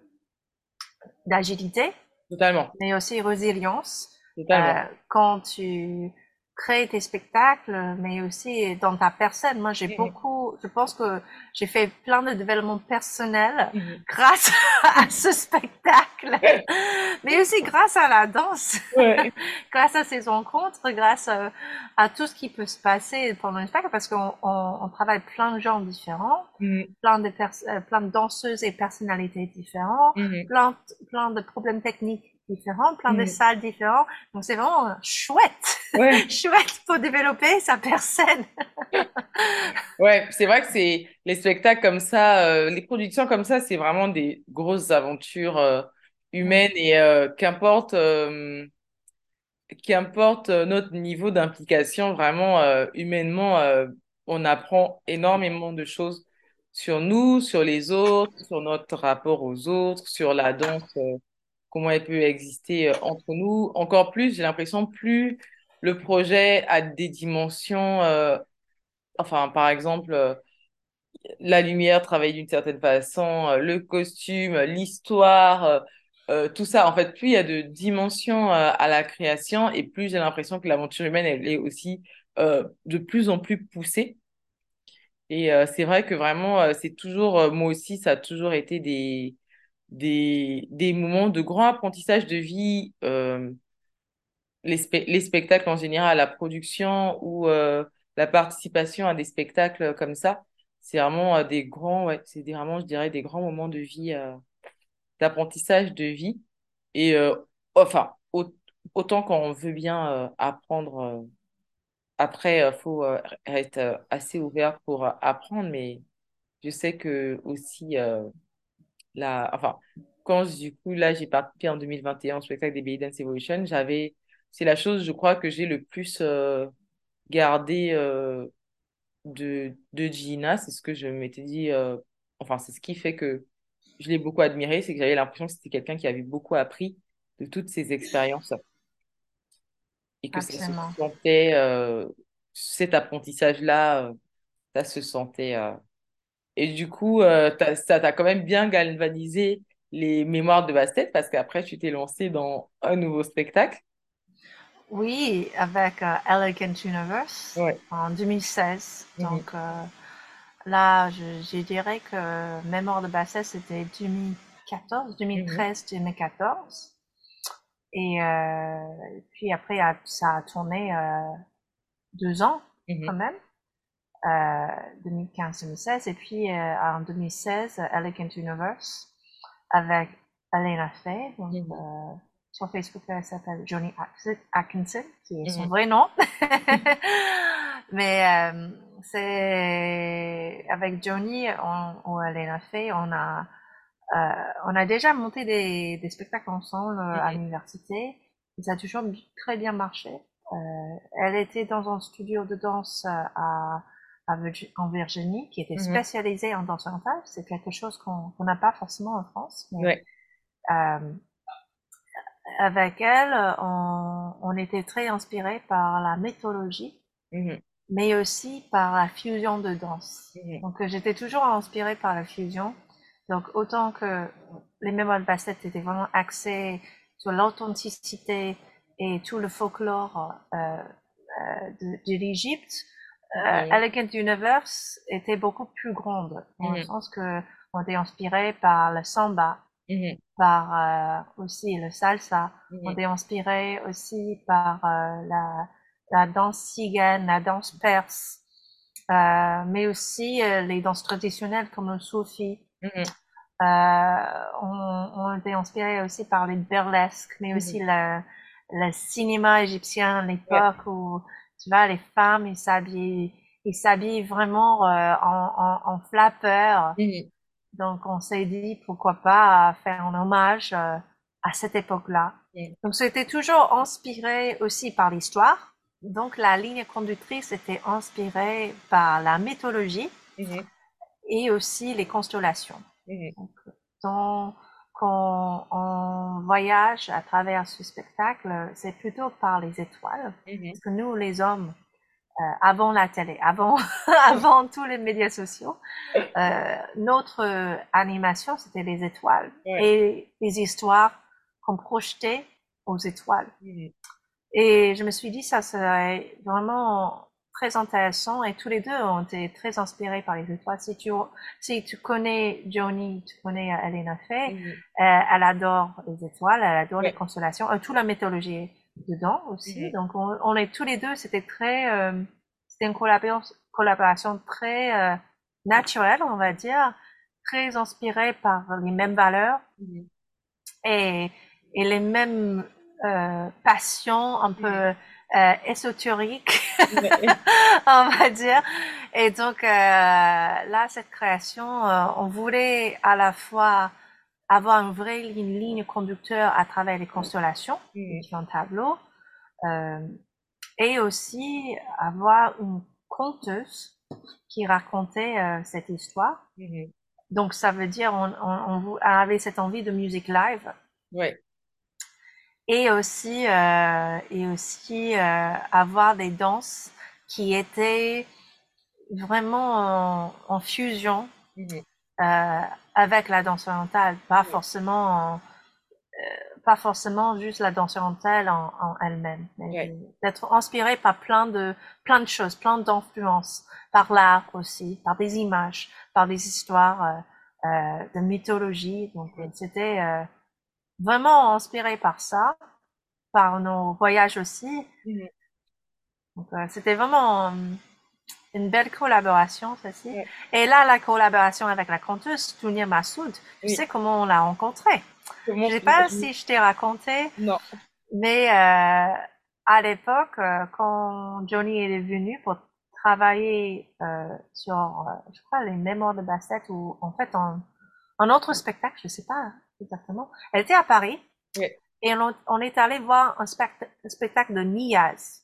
d'agilité, totalement, mais aussi résilience. Totalement. Euh, quand tu créer tes spectacles, mais aussi dans ta personne. Moi, j'ai beaucoup, je pense que j'ai fait plein de développement personnel mm-hmm. grâce à ce spectacle, mais aussi grâce à la danse, grâce à ces rencontres, grâce à, tout ce qui peut se passer pendant le spectacle, parce qu'on on, travaille plein de gens différents, plein de euh, plein de danseuses et personnalités différentes, plein, plein de problèmes techniques différents, plein de mm. salles différentes. Donc c'est vraiment chouette, chouette pour développer sa personne. ouais, c'est vrai que c'est les spectacles comme ça, euh, les productions comme ça, c'est vraiment des grosses aventures euh, humaines et euh, qu'importe qu'importe notre niveau d'implication, vraiment humainement, on apprend énormément de choses sur nous, sur les autres, sur notre rapport aux autres, sur la danse comment elle peut exister euh, entre nous. Encore plus, j'ai l'impression, plus le projet a des dimensions, euh, enfin, par exemple, euh, la lumière travaille d'une certaine façon, le costume, l'histoire, tout ça. En fait, plus il y a de dimensions à la création et plus j'ai l'impression que l'aventure humaine, elle est aussi de plus en plus poussée. Et c'est vrai que vraiment, c'est toujours, moi aussi, ça a toujours été des, des, des moments de grand apprentissage de vie, euh, les, les, spectacles en général, la production ou euh, la participation à des spectacles comme ça, c'est vraiment euh, des grands, ouais, c'est vraiment, je dirais, des grands moments de vie, d'apprentissage de vie. Et enfin, autant quand on veut bien apprendre, après, il faut être assez ouvert pour apprendre, mais je sais que aussi la, enfin, quand du coup, là, j'ai participé en 2021 au spectacle des Baby Dance Evolution, j'avais, c'est la chose, je crois, que j'ai le plus euh, gardé euh, de, de Gina. C'est ce que je m'étais dit, euh, enfin, c'est ce qui fait que je l'ai beaucoup admiré, c'est que j'avais l'impression que c'était quelqu'un qui avait beaucoup appris de toutes ces expériences. Et que ça se sentait, cet apprentissage-là, ça se sentait et du coup, euh, ça t'a quand même bien galvanisé les mémoires de Bastet parce qu'après, tu t'es lancé dans un nouveau spectacle. Oui, avec euh, Elegant Universe en 2016. Mhm. Donc euh, là, je, dirais que Mémoire de Bastet, c'était 2014, 2013, 2014. Et puis après, ça a tourné deux ans mhm. quand même. 2015-2016 et puis euh, en 2016 Elegant Universe avec Elena Faye donc, mm. euh, sur Facebook elle s'appelle Johnny Atkinson qui est son mm. vrai nom. Mais euh, c'est avec Johnny ou Elena Faye on a on a déjà monté des, des spectacles ensemble à l'université. Et ça a toujours très bien marché. Elle était dans un studio de danse à en Virginie qui était mhm. spécialisée en danse orientale. C'est quelque chose qu'on n'a pas forcément en France. Mais, euh, avec elle, on, on, était très inspiré par la méthodologie, mhm. mais aussi par la fusion de danse. Mhm. Donc j'étais toujours inspirée par la fusion. Donc autant que les mémoires de Bassett étaient vraiment axés sur l'authenticité et tout le folklore euh, euh, de, de l'Égypte, euh, Elegant Universe était beaucoup plus grande, dans le mhm. sens que on était inspiré par le samba, mhm. par euh, aussi le salsa, mhm. on était inspiré aussi par euh, la, la danse cigane, la danse perse, mais aussi les danses traditionnelles comme le soufi. on, on était inspiré aussi par les burlesques, mais aussi le, le cinéma égyptien à l'époque où tu vois, les femmes, ils s'habillaient ils s'habillent vraiment euh, en, en, en flapper. Mhm. Donc, on s'est dit pourquoi pas faire un hommage euh, à cette époque-là. Donc, c'était toujours inspiré aussi par l'histoire. Donc, la ligne conductrice était inspirée par la mythologie Mhm. et aussi les constellations. Mhm. Donc, dans- on voyage à travers ce spectacle, c'est plutôt par les étoiles. Mhm. Parce que nous, les hommes, euh, avant la télé, avant, avant tous les médias sociaux, euh, notre animation, c'était les étoiles et les histoires qu'on projetait aux étoiles. Mhm. Et je me suis dit, ça serait vraiment très intéressant et tous les deux ont été très inspirés par les étoiles. Si tu, si tu connais Johnny, tu connais Elena Fay, Mhm. euh, elle adore les étoiles, elle adore les constellations, euh, toute la mythologie dedans aussi. Mhm. Donc on, on est tous les deux, c'était très, euh, c'était une collaboration, collaboration très euh, naturelle, on va dire, très inspirée par les mêmes valeurs Mhm. et, et les mêmes passions un peu euh, ésotériques. on va dire. Et donc euh, là, cette création, euh, on voulait à la fois avoir une vraie ligne, ligne conducteur à travers les constellations, les Mhm. différents tableaux, euh, et aussi avoir une conteuse qui racontait euh, cette histoire. Mhm. Donc ça veut dire on, on, on vou- avait cette envie de musique live Ouais. Et aussi euh, et aussi euh, avoir des danses qui étaient vraiment en, en fusion Mhm. euh, avec la danse orientale, pas forcément en- euh, pas forcément juste la danse orientale en, en elle-même, mais d'être inspiré par plein de plein de choses, plein d'influences, par l'art aussi, par des images, par des histoires euh, euh, de mythologie. Donc c'était euh, vraiment inspiré par ça, par nos voyages aussi. Donc euh, c'était vraiment euh, une belle collaboration, ceci. Ouais. Et là, la collaboration avec la conteuse Tounia Massoud, tu Oui. sais comment on l'a rencontrée? Comment Je sais pas si je t'ai raconté, Non. mais euh, à l'époque, quand Johnny est venu pour travailler euh, sur, je crois, les mémoires de Bassett ou en fait un, un autre spectacle, je sais pas exactement. Elle était à Paris Oui. et on, on est allé voir un, spect- un spectacle de Niaz.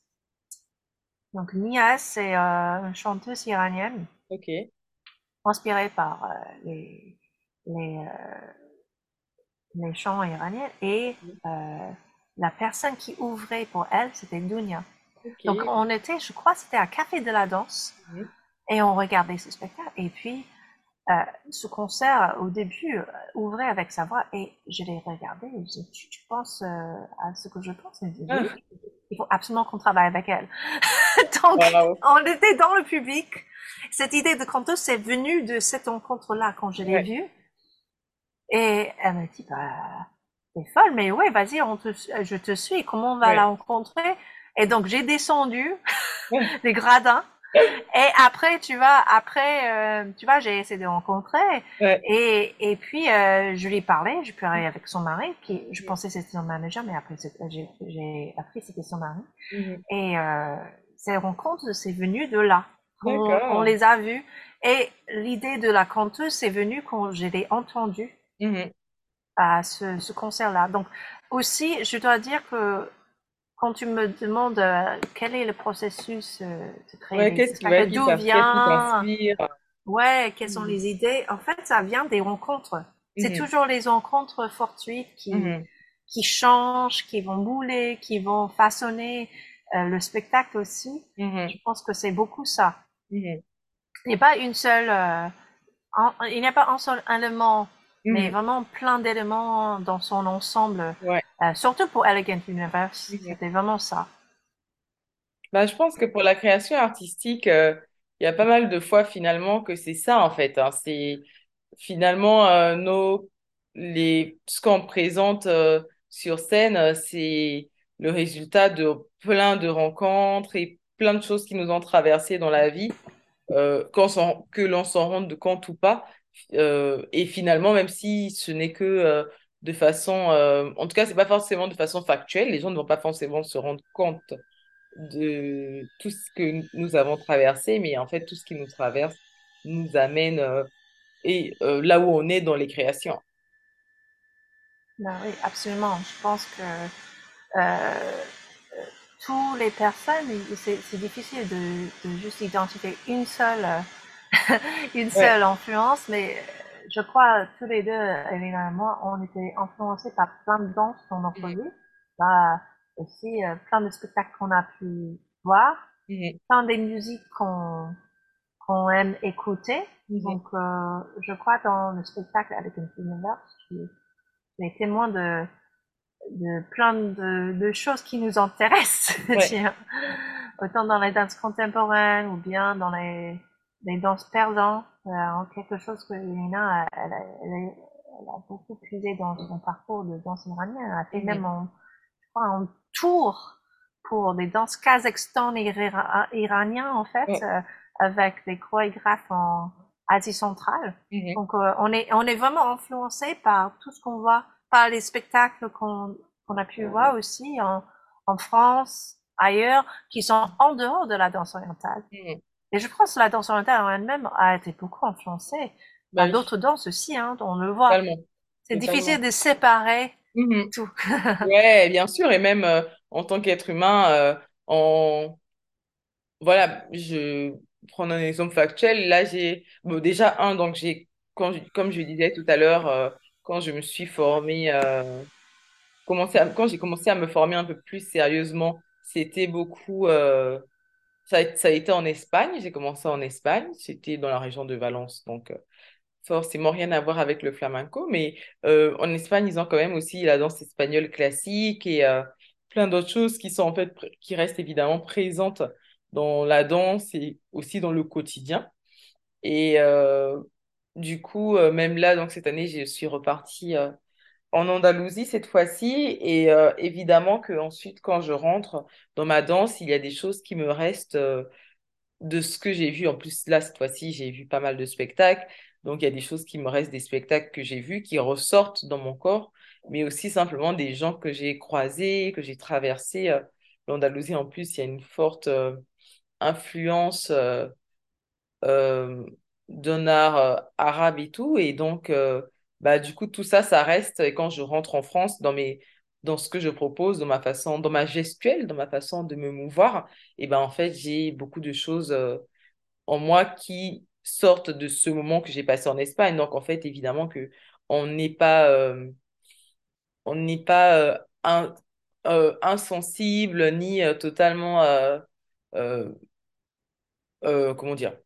Donc Niaz, c'est euh, une chanteuse iranienne Ok. inspirée par euh, les, les, euh, les chants iraniens et la personne qui ouvrait pour elle, c'était Dunia. Donc on était, je crois, c'était à Café de la Danse et on regardait ce spectacle et puis euh, ce concert au début euh, ouvrait avec sa voix et je l'ai regardé et je dis, tu, tu penses euh, à ce que je pense? Il dit, oui, il faut absolument qu'on travaille avec elle. Donc Wow. on était dans le public. Cette idée de canto, c'est venu de cette rencontre-là quand je l'ai Ouais. vue. Et elle m'a dit, bah, t'es folle, mais ouais, vas-y, je te suis. Comment on va Ouais. la rencontrer? Et donc, j'ai descendu les gradins. Et après, tu vois, après, euh, tu vois, j'ai essayé de rencontrer. Ouais. Et, et puis, euh, je lui ai parlé, je parlais avec son mari, qui, je pensais que c'était son manager, mais après, j'ai appris que c'était son mari. Mhm. Et euh, ces rencontres, c'est venu de là. On, les a vues. Et l'idée de la canteuse, c'est venu quand je l'ai entendue Mhm. à ce, ce concert-là. Donc aussi, je dois dire que quand tu me demandes euh, quel est le processus euh, de créer Ouais, spectacles, d'où vient, ouais, quelles sont Mhm. les idées, en fait, ça vient des rencontres. C'est Mhm. toujours les rencontres fortuites qui, Mhm. qui changent, qui vont bouler, qui vont façonner euh, le spectacle aussi. Mhm. Je pense que c'est beaucoup ça. Il n'y a pas une seule, il n'y a pas un seul élément, mais Mhm. vraiment plein d'éléments dans son ensemble. Ouais. Euh, surtout pour Elegant Universe, Mhm. c'était vraiment ça. Bah, je pense que pour la création artistique, euh, il y a pas mal de fois finalement que c'est ça en fait. hein. C'est finalement euh, nos les ce qu'on présente euh, sur scène, c'est le résultat de plein de rencontres et plein de choses qui nous ont traversées dans la vie, euh, que l'on s'en rende compte ou pas. Euh, et finalement, même si ce n'est que euh, de façon, euh, en tout cas, c'est pas forcément de façon factuelle, les gens ne vont pas forcément se rendre compte de tout ce que nous avons traversé, mais en fait, tout ce qui nous traverse nous amène et là où on est dans les créations. Ben oui, absolument. Je pense que toutes les personnes, c'est difficile de, de, juste identifier une seule, une seule influence, mais je crois tous les deux, Elena et moi, on était influencés par plein de danses dans notre vie. Bah, aussi euh, plein de spectacles qu'on a pu voir, plein des musiques qu'on qu'on aime écouter. Donc, euh, je crois dans le spectacle avec une Universe, tu, tu es témoin de, de plein de, de choses qui nous intéressent, autant dans les danses contemporaines ou bien dans les, les danses persantes, euh, quelque chose que Lina, elle, elle, elle, a beaucoup puisé dans son parcours de danse iranienne. Elle a fait même en, je crois, un tour pour des danses kazakhstan et iraniens, en fait, euh, avec des chorégraphes en Asie centrale. Mhm. Donc, euh, on, est, on est vraiment influencé par tout ce qu'on voit, par les spectacles qu'on qu'on a pu voir aussi en, en, France, ailleurs, qui sont en dehors de la danse orientale. Mhm. Et je pense que la danse orientale en elle-même a été beaucoup influencée bah, d'autres danses aussi, hein, on le voit. C'est difficile de séparer mhm. tout. ouais, bien sûr, et même euh, en tant qu'être humain, euh, en voilà, je prends un exemple factuel. Là, j'ai bon, déjà un, donc j'ai quand comme je disais tout à l'heure, euh, quand je me suis formée, commencé quand j'ai commencé à me former un peu plus sérieusement, c'était beaucoup ça a, ça a été en Espagne, j'ai commencé en Espagne, c'était dans la région de Valence, donc forcément rien à voir avec le flamenco, mais euh, en Espagne, ils ont quand même aussi la danse espagnole classique et euh, plein d'autres choses qui sont en fait, qui restent évidemment présentes dans la danse et aussi dans le quotidien. Et euh, du coup, même là, donc cette année, je suis repartie en Andalousie cette fois-ci. Et évidemment que ensuite, quand je rentre dans ma danse, il y a des choses qui me restent de ce que j'ai vu. En plus, là, cette fois-ci, j'ai vu pas mal de spectacles. Donc, il y a des choses qui me restent des spectacles que j'ai vus, qui ressortent dans mon corps, mais aussi simplement des gens que j'ai croisés, que j'ai traversés. Euh, L'Andalousie, en plus, il y a une forte euh, influence euh, d'un art arabe et tout. Et donc, bah, du coup, tout ça, ça reste. Et quand je rentre en France, dans mes dans ce que je propose, dans ma façon, dans ma gestuelle, dans ma façon de me mouvoir, et ben en fait, j'ai beaucoup de choses en moi qui sortent de ce moment que j'ai passé en Espagne. Donc, en fait, évidemment que on n'est pas, euh, on n'est pas euh, euh, insensible ni totalement, comment dire,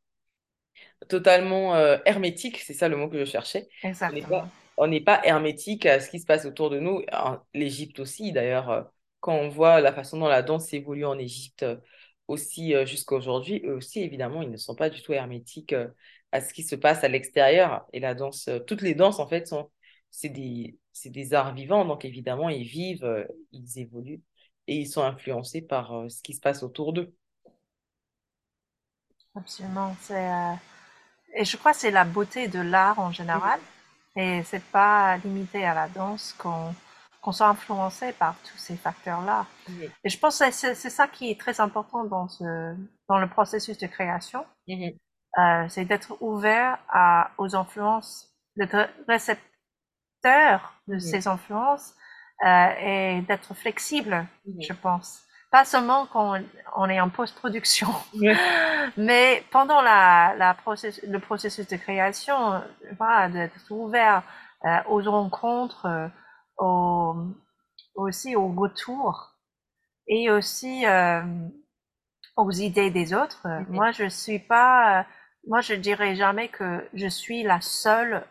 totalement hermétique, c'est ça le mot que je cherchais. Exactement. On n'est pas, pas, hermétique à ce qui se passe autour de nous. L'Égypte aussi, d'ailleurs, quand on voit la façon dont la danse évolue en Égypte, aussi euh, jusqu'à aujourd'hui, eux aussi, évidemment, ils ne sont pas du tout hermétiques euh, à ce qui se passe à l'extérieur. Et la danse, euh, toutes les danses, en fait, sont, c'est des, c'est des arts vivants. Donc, évidemment, ils vivent, ils évoluent et ils sont influencés par ce qui se passe autour d'eux. Absolument. C'est, Et je crois que c'est la beauté de l'art en général. Et c'est pas limité à la danse qu'on qu'on soit influencé par tous ces facteurs-là. Et je pense que c'est ça qui est très important dans, ce, dans le processus de création. Mm-hmm. Euh, c'est d'être ouvert à, aux influences, d'être récepteur de mm-hmm. ces influences euh, et d'être flexible, mm-hmm. je pense. Pas seulement quand on est en post-production, mais pendant la, la process, le processus de création, voilà, d'être ouvert euh, aux rencontres, euh, au, aussi au retour et aussi euh, aux idées des autres. Moi, je suis pas, moi, je dirais jamais que je suis la seule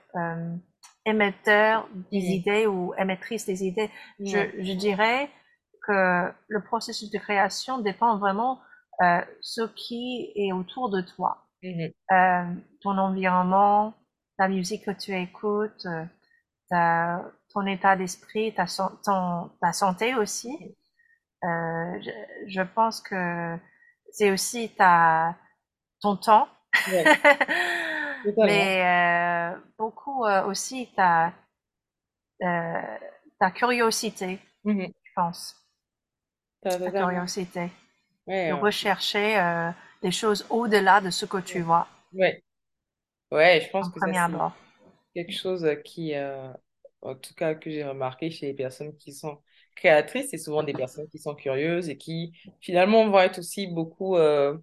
émetteur des idées ou émettrice des idées. Je, je, dirais que le processus de création dépend vraiment euh, ce qui est autour de toi, mm-hmm. euh, ton environnement, la musique que tu écoutes, ta, ton état d'esprit, ta, ta santé aussi. Euh, je, pense que c'est aussi ta, ton temps. Mais euh, beaucoup euh, aussi ta, ta curiosité, mm-hmm. je pense. Ta, curiosité. Ouais, de rechercher euh, des choses au-delà de ce que tu vois ouais, ouais, je pense en que c'est quelque chose qui, euh, en tout cas, que j'ai remarqué chez les personnes qui sont créatrices, c'est souvent des personnes qui sont curieuses et qui, finalement, vont être aussi beaucoup euh,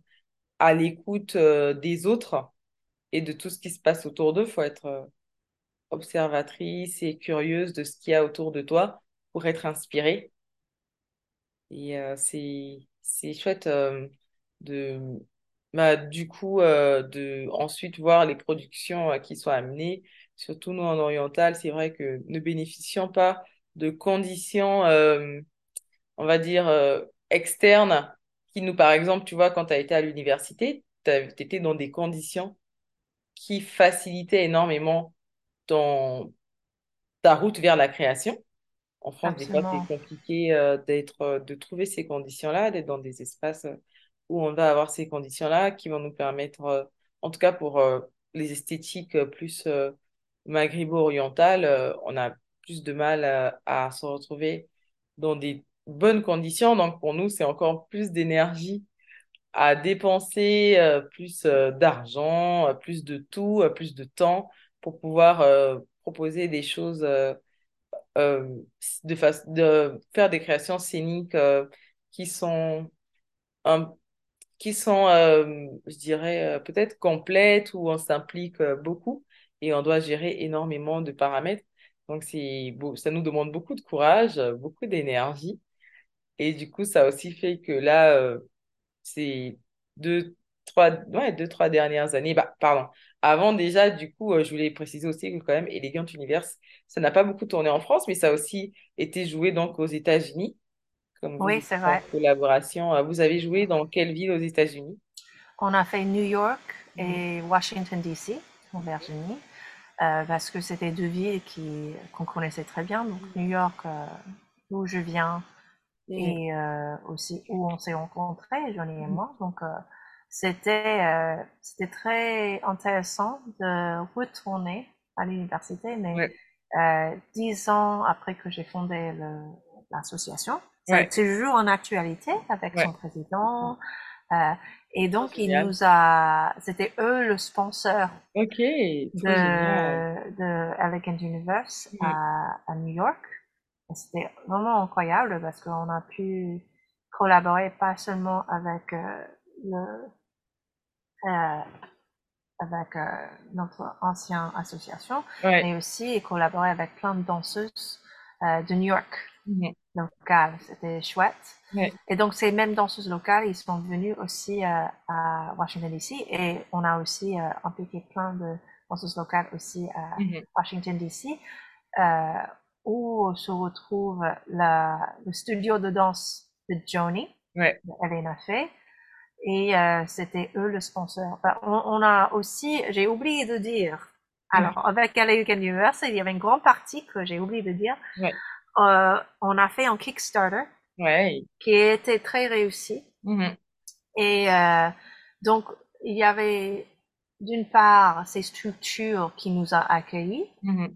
à l'écoute euh, des autres et de tout ce qui se passe autour d'eux. Il faut être euh, observatrice et curieuse de ce qu'il y a autour de toi pour être inspirée. Et c'est chouette de bah, du coup de ensuite voir les productions qui sont amenées, surtout nous en oriental, c'est vrai que ne bénéficions pas de conditions, on va dire externes, qui nous par exemple, tu vois, quand tu as été à l'université, tu étais dans des conditions qui facilitaient énormément ton ta route vers la création. En France, des fois, c'est compliqué euh, d'être, euh, de trouver ces conditions-là, d'être dans des espaces euh, où on va avoir ces conditions-là qui vont nous permettre, euh, en tout cas pour euh, les esthétiques plus maghribo-orientales, on a plus de mal à se retrouver dans des bonnes conditions. Donc pour nous, c'est encore plus d'énergie à dépenser, plus d'argent, plus de tout, plus de temps pour pouvoir proposer des choses. Euh, de, fa- de faire des créations scéniques euh, qui sont, qui sont euh, je dirais, peut-être complètes où on s'implique beaucoup et on doit gérer énormément de paramètres. Donc, ça nous demande beaucoup de courage, beaucoup d'énergie. Et du coup, ça a aussi fait que là, ces deux, trois, ouais, deux, trois dernières années, bah, pardon. Avant déjà, du coup, euh, je voulais préciser aussi que quand même, Elegant Universe, ça n'a pas beaucoup tourné en France, mais ça a aussi été joué donc aux États-Unis, comme vous Oui, c'est vrai. collaboration. Euh, Vous avez joué dans quelle ville aux États-Unis? On a fait New York Mhm. et Washington, D.C., en Virginie, euh, parce que c'était deux villes qui, qu'on connaissait très bien. Donc, New York, euh, d'où je viens, Mhm. et aussi où on s'est rencontrés, Johnny et Mhm. moi. Donc, c'était euh, c'était très intéressant de retourner à l'université, mais Ouais, euh, dix ans après que j'ai fondé l'association, c'est ouais, toujours en actualité avec son président. euh, et donc, il génial. nous a, c'était eux le sponsor Ok, trop génial. de, de Elegant Universe à, à New York. C'était vraiment incroyable parce qu'on a pu collaborer pas seulement avec euh, le, avec euh, notre ancienne association, Ouais. mais aussi collaborer avec plein de danseuses euh, de New York locales. C'était chouette. Et donc ces mêmes danseuses locales, ils sont venus aussi euh, à Washington DC et on a aussi euh, impliqué plein de danseuses locales aussi à Mhm. Washington DC, euh, où se retrouve la, le studio de danse de Joni, Ouais. de Elena Fay, et euh, c'était eux le sponsor. Enfin, on, on a aussi, j'ai oublié de dire, alors avec American Universe, il y avait une grande partie que j'ai oublié de dire. Euh, on a fait un Kickstarter qui était très réussi. Mhm. Et euh, donc, il y avait d'une part ces structures qui nous ont accueillis, Mhm.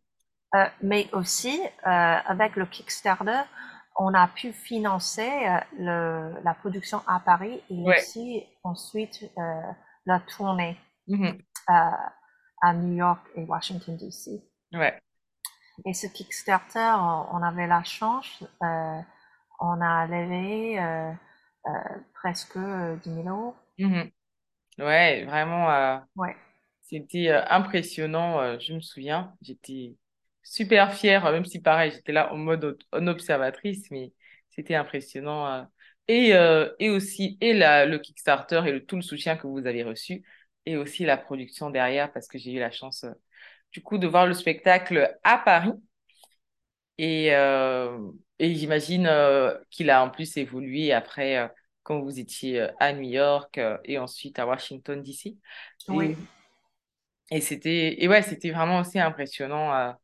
euh, mais aussi avec le Kickstarter, on a pu financer euh, le, la production à Paris et Ouais. aussi ensuite euh, la tournée Mhm. euh, à New York et Washington DC. Ouais. Et ce Kickstarter, on, on avait la chance, euh, on a levé presque 10 000 euros. Mhm. Ouais, vraiment. Ouais, C'était impressionnant, je me souviens. J'étais super fière, euh, même si pareil, j'étais là en mode en observatrice, mais c'était impressionnant. euh. Et, euh, et aussi, et la, le Kickstarter et le, tout le soutien que vous avez reçu, et aussi la production derrière, parce que j'ai eu la chance, euh, du coup, de voir le spectacle à Paris. Et, euh, et j'imagine qu'il a en plus évolué après, quand vous étiez à New York et ensuite à Washington, D.C. oui, Et c'était, et ouais, c'était vraiment aussi impressionnant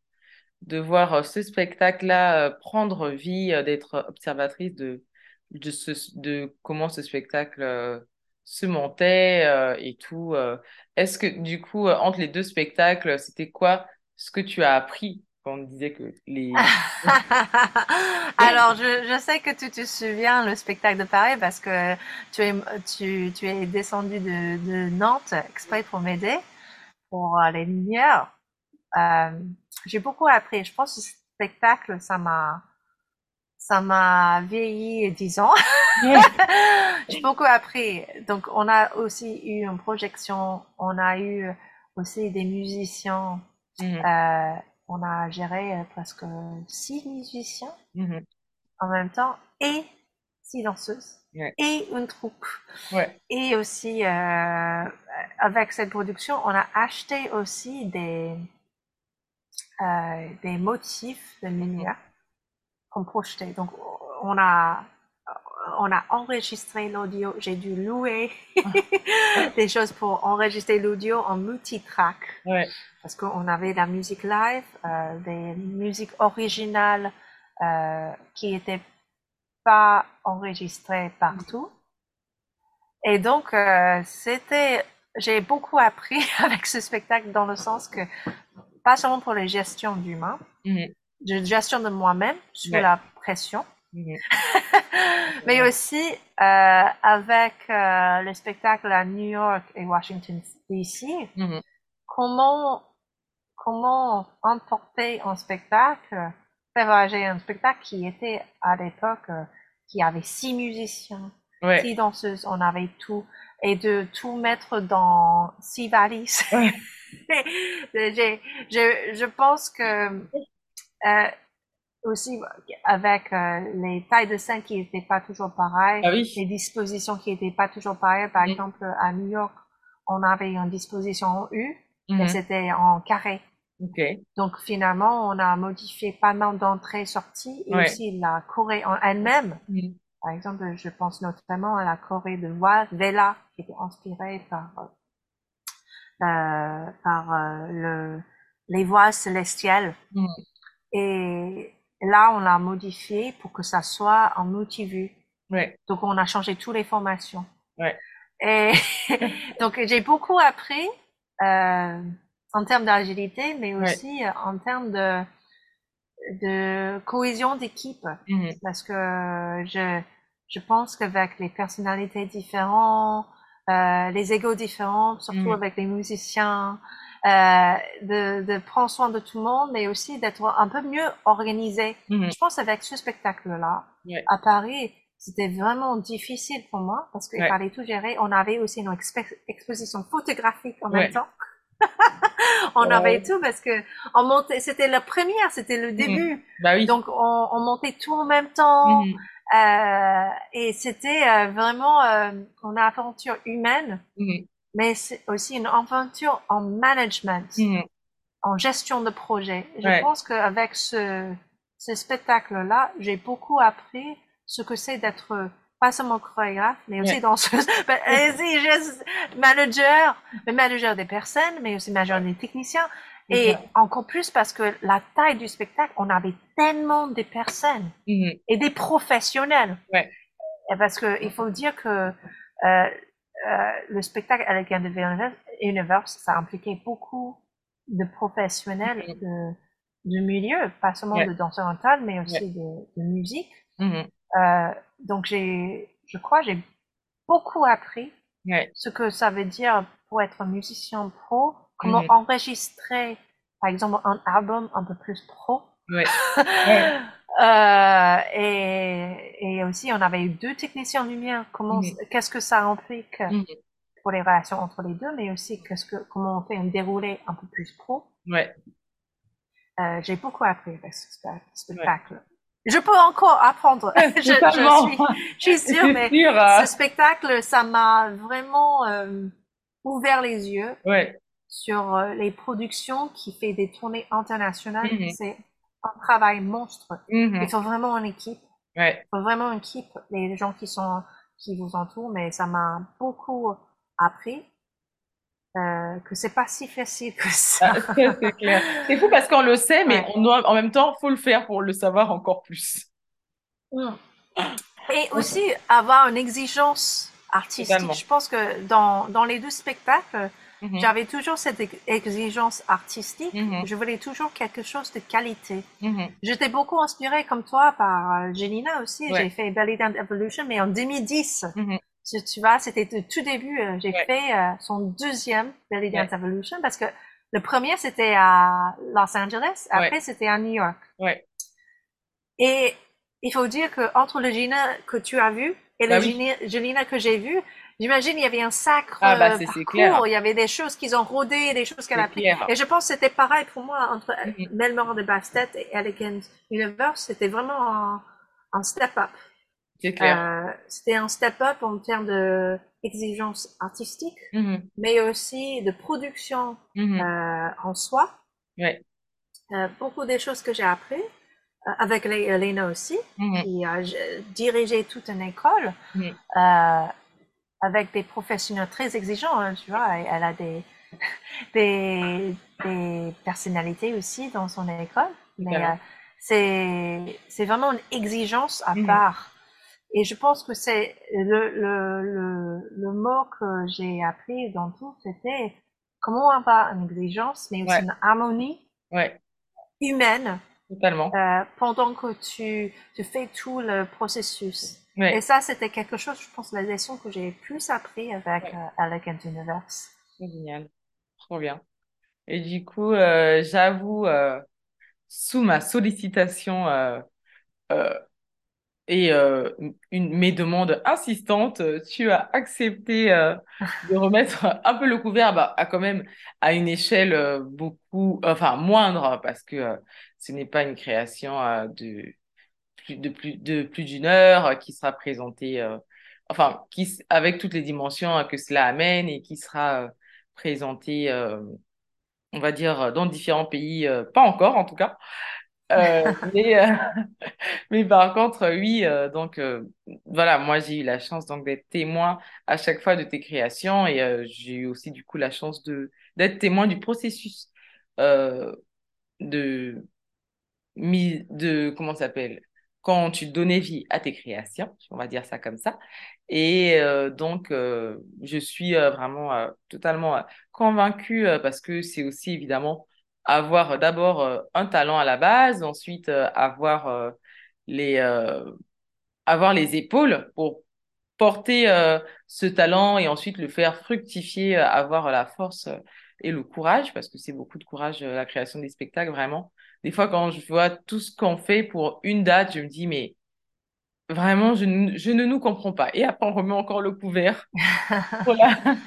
de voir euh, ce spectacle-là euh, prendre vie, euh, d'être observatrice de, de, ce, de comment ce spectacle se montait et tout. Est-ce que du coup, entre les deux spectacles, c'était quoi ce que tu as appris quand on disait que les... Alors, je, je, sais que tu te souviens le spectacle de Paris parce que tu es, tu, tu es descendu de, de Nantes exprès pour m'aider pour les lumières. Euh, j'ai beaucoup appris. Je pense que ce spectacle, ça m'a, ça m'a vieilli dix ans. j'ai beaucoup appris. Donc, on a aussi eu une projection. On a eu aussi des musiciens. Mhm. Euh, on a géré euh, presque six musiciens mhm. en même temps et six danseuses et une troupe. Et aussi, euh, avec cette production, on a acheté aussi des, euh, des motifs de lumière qu'on projetait. Donc, on a, on a enregistré l'audio. J'ai dû louer des choses pour enregistrer l'audio en multitrack. Ouais parce qu'on avait de la musique live, euh, des musiques originales euh, qui n'étaient pas enregistrées partout. Et donc, c'était, j'ai beaucoup appris avec ce spectacle dans le sens que, pas seulement pour la gestion d'humain, mm-hmm. de gestion de moi-même sous la pression, mm-hmm. mais aussi euh, avec euh, le spectacle à New York et Washington DC, mm-hmm. comment comment emporter un spectacle, faire voyager un spectacle qui était à l'époque, euh, qui avait six musiciens, six danseuses, on avait tout, et de tout mettre dans six valises. je, je, pense que euh, aussi avec euh, les tailles de scène qui n'étaient pas toujours pareilles, ah les dispositions qui n'étaient pas toujours pareilles. Par mm. exemple, à New York, on avait une disposition en U, et mm-hmm. c'était en carré. Donc finalement, on a modifié pas mal d'entrées-sorties et aussi la Corée en elle-même. Mm. Par exemple, je pense notamment à la Corée de Vela, qui était inspirée par, euh, par euh, le, les voix célestiales. Mm. Et là, on l'a modifié pour que ça soit en multivue. Ouais. Donc, on a changé toutes les formations. Ouais. Et donc, j'ai beaucoup appris. Euh, en termes d'agilité, mais aussi euh, en termes de, de cohésion d'équipe. Mm-hmm. Parce que je, je pense qu'avec les personnalités différentes, euh, les égos différents, surtout mm-hmm. avec les musiciens, euh, de, de prendre soin de tout le monde, mais aussi d'être un peu mieux organisé. Mm-hmm. Je pense avec ce spectacle-là, à Paris, c'était vraiment difficile pour moi parce qu'il fallait tout gérer. On avait aussi une exposition photographique en même temps. on avait tout parce que on montait, c'était la première, c'était le mhm. début. Bah oui. Donc on, on, montait tout en même temps. Mhm. Euh, et c'était euh, vraiment euh, une aventure humaine, mhm. mais c'est aussi une aventure en management, en gestion de projet. Je pense qu'avec ce, ce spectacle-là, j'ai beaucoup appris ce que c'est d'être pas seulement chorégraphe, mais aussi danseuse, ben, manager, mais manager des personnes, mais aussi manager des techniciens. Et encore plus parce que la taille du spectacle, on avait tellement de personnes mm-hmm. et des professionnels. Ouais. Et parce que il faut dire que euh, euh, le spectacle Elegant Universe, ça impliquait beaucoup de professionnels mm-hmm. de, du milieu, pas seulement de danseurs en tal, mais aussi de, de musique. Mm-hmm. Euh, donc j'ai, je crois, j'ai beaucoup appris ce que ça veut dire pour être musicien pro, comment enregistrer, par exemple, un album un peu plus pro. euh, et, et, aussi, on avait eu deux techniciens lumière. Comment, qu'est-ce que ça implique pour les relations entre les deux, mais aussi qu'est-ce que, comment on fait un déroulé un peu plus pro. Ouais. Euh, j'ai beaucoup appris avec ce spectacle. Je peux encore apprendre. je, je, suis, je suis sûre, mais hein. ce spectacle, ça m'a vraiment euh, ouvert les yeux ouais. Sur euh, les productions qui fait des tournées internationales. Mm-hmm. C'est un travail monstre. Mm-hmm. Il faut vraiment une équipe. Ouais. Il faut vraiment une équipe, les gens qui sont qui vous entourent, mais ça m'a beaucoup appris. Euh, que c'est pas si facile que ça. Ah, c'est clair. C'est fou parce qu'on le sait, mais on doit, en même temps, faut le faire pour le savoir encore plus. Mm. Et aussi avoir une exigence artistique. Je pense que dans, dans les deux spectacles, Mhm. J'avais toujours cette exigence artistique. Mhm. Je voulais toujours quelque chose de qualité. Mhm. J'étais beaucoup inspirée, comme toi, par euh, Jelina aussi. J'ai fait Belly Dance Evolution, mais en 2010. Tu, vois, c'était le tout début. Euh, j'ai fait euh, son deuxième Belly Dance Evolution parce que le premier, c'était à Los Angeles. Après, c'était à New York. Et il faut dire que entre le Gina que tu as vu et le bah Jelina que j'ai vu, J'imagine il y avait un sacre ah, bah, parcours, il y avait des choses qu'ils ont rodées, des choses qu'elle a appris. Et je pense que c'était pareil pour moi entre mm -hmm. de Bastet et Elegant Universe, c'était vraiment un, step-up. C'est clair. Euh, c'était un step-up en termes de exigence artistique, mm-hmm. mais aussi de production mm-hmm. euh, en soi. Ouais. Euh, beaucoup des choses que j'ai appris euh, avec Lena aussi, mm-hmm. qui a dirigé toute une école. Euh, avec des professionnels très exigeants, hein, tu vois. Elle a des, des, des, personnalités aussi dans son école, mais euh, c'est, c'est vraiment une exigence à mhm. part. Et je pense que c'est le, le, le, le mot que j'ai appris dans tout, c'était comment avoir une exigence, mais aussi une harmonie ouais. humaine. Totalement. Euh, pendant que tu, tu fais tout le processus. Et ça, c'était quelque chose, je pense, la leçon que j'ai plus appris avec ouais. euh, Universe. Génial. Trop bien. Et du coup, euh, j'avoue, euh, sous ma sollicitation euh, et une, mes demandes insistantes, tu as accepté de remettre un peu le couvert bah, à quand même à une échelle beaucoup, enfin moindre, parce que ce n'est pas une création de de plus de plus d'une heure euh, qui sera présenté euh, enfin qui avec toutes les dimensions euh, que cela amène et qui sera présenté on va dire dans différents pays pas encore en tout cas. Mais mais par contre oui donc voilà moi j'ai eu la chance donc d'être témoin à chaque fois de tes créations et j'ai eu aussi du coup la chance de d'être témoin du processus de mise de comment ça s'appelle? Quand tu donnais vie à tes créations, on va dire ça comme ça. Et euh, donc, euh, je suis euh, vraiment totalement convaincue parce que c'est aussi évidemment avoir d'abord un talent à la base, ensuite avoir les avoir les épaules pour porter ce talent et ensuite le faire fructifier, avoir la force et le courage parce que c'est beaucoup de courage la création des spectacles vraiment des fois, quand je vois tout ce qu'on fait pour une date, je me dis, mais vraiment, je, ne nous comprends pas. Et après, on remet encore le couvert pour la,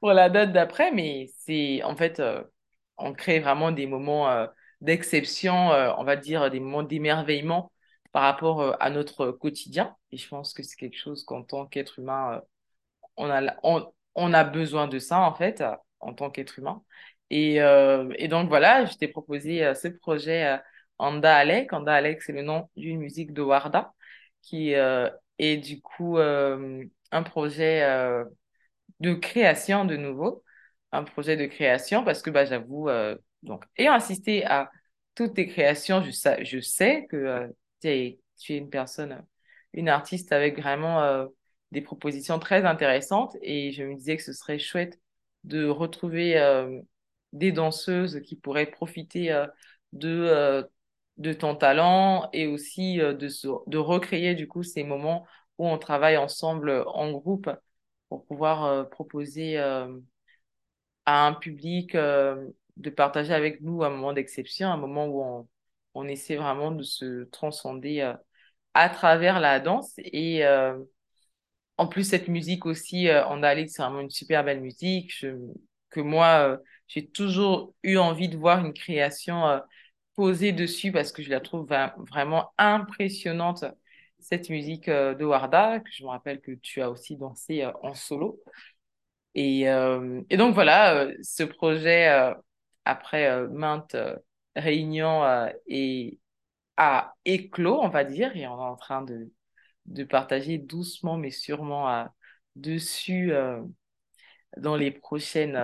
pour la date d'après. Mais c'est, en fait, euh, on crée vraiment des moments euh, d'exception, euh, on va dire des moments d'émerveillement par rapport à notre quotidien. Et je pense que c'est quelque chose qu'en tant qu'être humain, on a, on, on a besoin de ça, en fait, en tant qu'être humain. Et, euh, et donc voilà, je t'ai proposé euh, ce projet euh, Anda Alek. Anda Alek, c'est le nom d'une musique de Warda, qui est du coup un projet de création de nouveau, un projet de création parce que bah, j'avoue, donc ayant assisté à toutes tes créations, je sais, je sais que tu es, tu es une personne, une artiste avec vraiment des propositions très intéressantes et je me disais que ce serait chouette de retrouver des danseuses qui pourraient profiter euh, de, euh, de ton talent et aussi euh, de, de recréer du coup ces moments où on travaille ensemble en groupe pour pouvoir proposer à un public de partager avec nous un moment d'exception, un moment où on, on essaie vraiment de se transcender à travers la danse et en plus cette musique aussi en Dalek c'est vraiment une super belle musique. Que moi j'ai toujours eu envie de voir une création euh, posée dessus parce que je la trouve vraiment impressionnante, cette musique euh, de Warda, que je me rappelle que tu as aussi dansé euh, en solo. Et, et donc voilà, ce projet, après maintes réunions, et a éclos, on va dire, et on est en train de, de partager doucement mais sûrement dessus dans les prochaines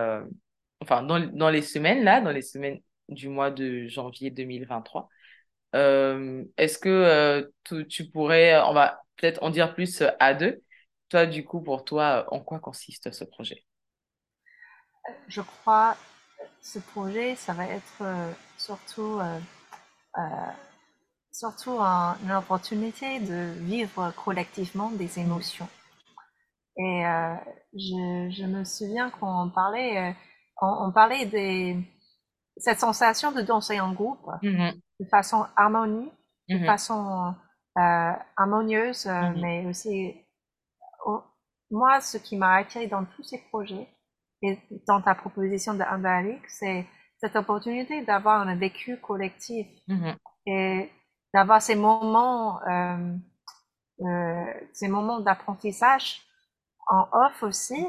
enfin dans, dans les semaines là, dans les semaines du mois de janvier 2023. Euh, est-ce que euh, tu, tu, pourrais, on va peut-être en dire plus à deux. Toi, du coup, pour toi, en quoi consiste ce projet? Je crois, ce projet, ça va être surtout, surtout une opportunité de vivre collectivement des émotions. Et je, je, me souviens qu'on parlait, on, on, parlait de cette sensation de danser en groupe mm-hmm. de façon harmonie, de mm-hmm. façon euh, harmonieuse, mm-hmm. mais aussi oh, moi, ce qui m'a attiré dans tous ces projets et dans ta proposition de c'est cette opportunité d'avoir un vécu collectif et d'avoir ces moments, euh, euh, ces moments d'apprentissage en off aussi,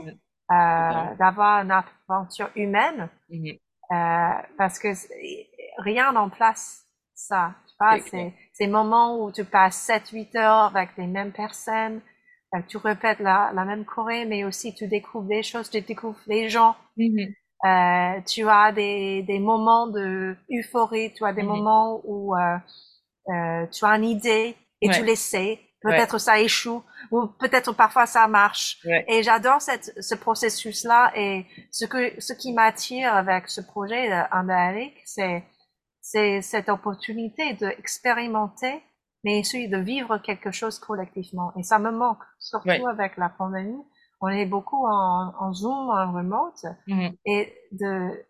euh, d'avoir une aventure humaine, mhm. euh, parce que rien n'en place ça. Tu ces moments où tu passes 7-8 heures avec les mêmes personnes, euh, tu répètes la, la même choré, mais aussi tu découvres des choses, tu découvres les gens. Mhm. Euh, tu as des, des moments de euphorie, tu as des mhm. moments où euh, euh, tu as une idée et tu l'essaies Peut-être ça échoue, ou peut-être parfois ça marche. Et j'adore cette, ce processus-là. Et ce que, ce qui m'attire avec ce projet Andalic, c'est, c'est cette opportunité d'expérimenter, mais aussi de vivre quelque chose collectivement. Et ça me manque, surtout avec la pandémie. On est beaucoup en, en Zoom, en remote, mm-hmm. et de,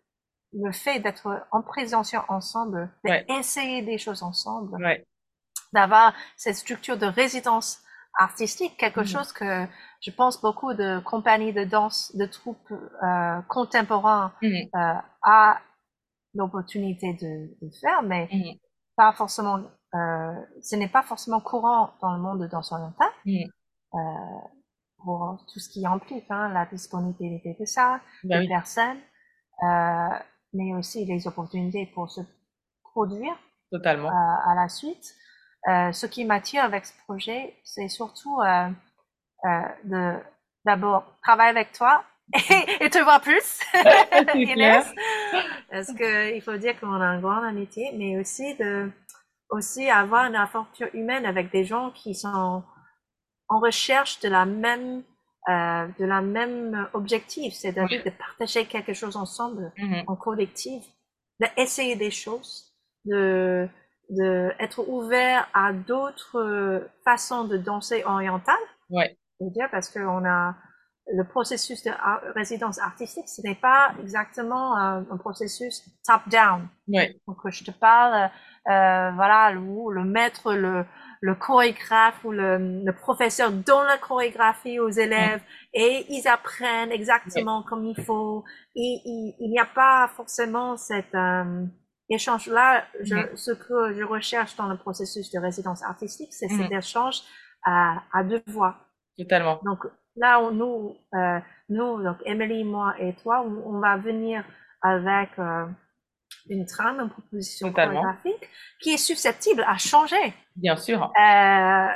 le fait d'être en présence ensemble, d'essayer des choses ensemble, d'avoir cette structure de résidence artistique, quelque mmh. chose que je pense beaucoup de compagnies de danse, de troupes euh, contemporains mmh. euh, a l'opportunité de, faire, mais mmh. pas forcément, euh, ce n'est pas forcément courant dans le monde de danse orientale. Euh, pour tout ce qui implique hein, la disponibilité de ça, ben des personnes, mais aussi les opportunités pour se produire Totalement. à la suite. Euh, ce qui m'attire avec ce projet, c'est surtout euh, euh, de d'abord travailler avec toi et, te voir plus, Inès, parce qu'il faut dire qu'on a une grande amitié, mais aussi de aussi avoir une aventure humaine avec des gens qui sont en recherche de la même euh, de la même objectif, c'est-à-dire de partager quelque chose ensemble, mm-hmm. en collectif, d'essayer des choses, de d'être ouvert à d'autres euh, façons de danser orientale. Ouais. dire parce qu'on a le processus de résidence artistique, ce n'est pas exactement un, processus top-down. Ouais. Donc je te parle, euh, voilà, le, le maître, le, le chorégraphe ou le, le, professeur donne la chorégraphie aux élèves et ils apprennent exactement comme il faut. Et il n'y a pas forcément cette euh, échange-là, mm-hmm. ce que je recherche dans le processus de résidence artistique, c'est cet mm-hmm. échange à, à, deux voix. Totalement. Donc là, nous, euh, nous, donc Emily, moi et toi, on, va venir avec euh, une trame, une proposition chorégraphique qui est susceptible à changer. Bien sûr. Euh,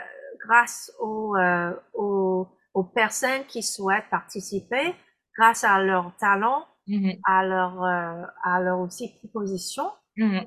grâce aux, euh, aux, aux, personnes qui souhaitent participer, grâce à leur talent, mm-hmm. à leur, euh, à leur aussi proposition. Mmh.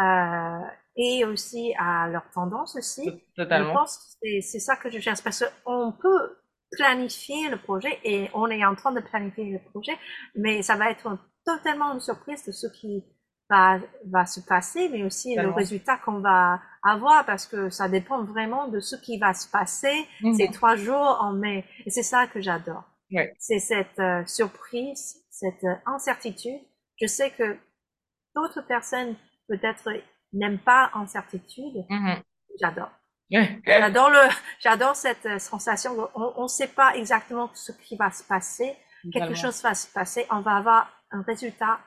Euh, et aussi à leur tendance aussi. Totalement. Je pense que c'est ça que je cherche parce qu'on peut planifier le projet et on est en train de planifier le projet, mais ça va être totalement une surprise de ce qui va, va se passer, mais aussi le résultat qu'on va avoir parce que ça dépend vraiment de ce qui va se passer mmh. ces trois jours en mai. Et c'est ça que j'adore. C'est cette euh, surprise, cette euh, incertitude. Je sais que d'autres personnes peut-être n'aiment pas incertitude. Mm-hmm. J'adore. j'adore le, j'adore cette euh, sensation. On ne sait pas exactement ce qui va se passer. Quelque chose va se passer. On va avoir un résultat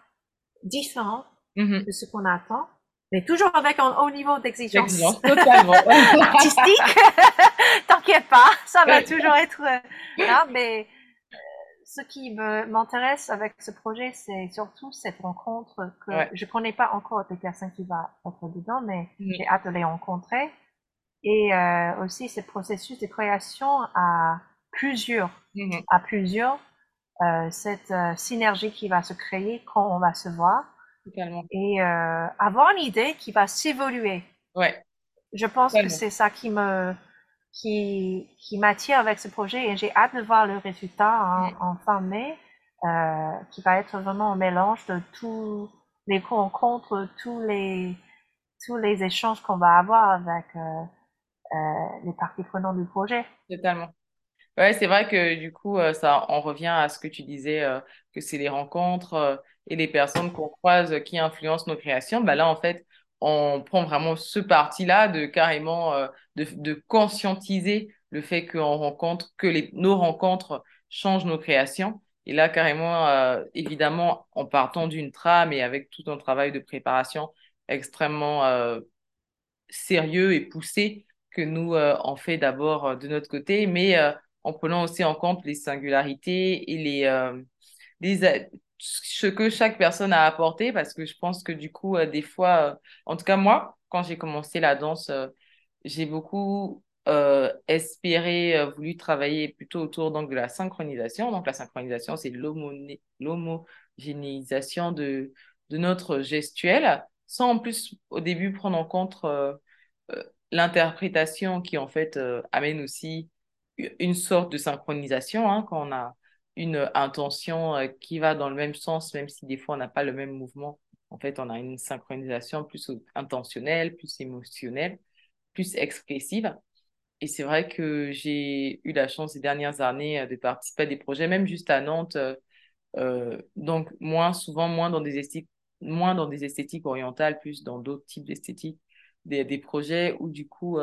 différent mm-hmm. de ce qu'on attend, mais toujours avec un haut niveau d'exigence. artistique. T'inquiète pas, ça va toujours être euh, là, mais ce qui m'intéresse avec ce projet, c'est surtout cette rencontre que je connais pas encore des personnes qui vont être dedans, mais mm. j'ai hâte de les rencontrer. Et euh, aussi ce processus de création à plusieurs, mm-hmm. à plusieurs, euh, cette euh, synergie qui va se créer quand on va se voir. Et euh, avoir une idée qui va s'évoluer. Ouais. Je pense que c'est ça qui me qui, qui m'attire avec ce projet et j'ai hâte de voir le résultat en, fin mai. euh, qui va être vraiment un mélange de tous les rencontres, tous les tous les échanges qu'on va avoir avec euh, euh, les parties prenantes du projet. Totalement. Ouais, c'est vrai que du coup, ça, on revient à ce que tu disais, que c'est les rencontres et les personnes qu'on croise qui influencent nos créations. Bah là, en fait, on prend vraiment ce parti-là de carrément de, de conscientiser le fait qu'on rencontre, que les, nos rencontres changent nos créations. Et là, carrément, évidemment, en partant d'une trame et avec tout un travail de préparation extrêmement sérieux et poussé que nous, on fait d'abord de notre côté, mais en prenant aussi en compte les singularités et les, euh, les ce que chaque personne a apporté, parce que je pense que du coup, euh, des fois, euh, en tout cas moi, quand j'ai commencé la danse, j'ai beaucoup espéré, voulu travailler plutôt autour donc, de la synchronisation. Donc la synchronisation, c'est l'homogénéisation de, de notre gestuelle, sans en plus au début prendre en compte l'interprétation qui en fait amène aussi une sorte de synchronisation hein, quand on a une intention euh, qui va dans le même sens, même si des fois on n'a pas le même mouvement. En fait, on a une synchronisation plus intentionnelle, plus émotionnelle, plus expressive. Et c'est vrai que j'ai eu la chance ces dernières années euh, de participer à des projets, même juste à Nantes, euh, donc moins souvent, moins dans des esthétiques, moins dans des esthétiques orientales, plus dans d'autres types d'esthétiques, des, des, projets où du coup,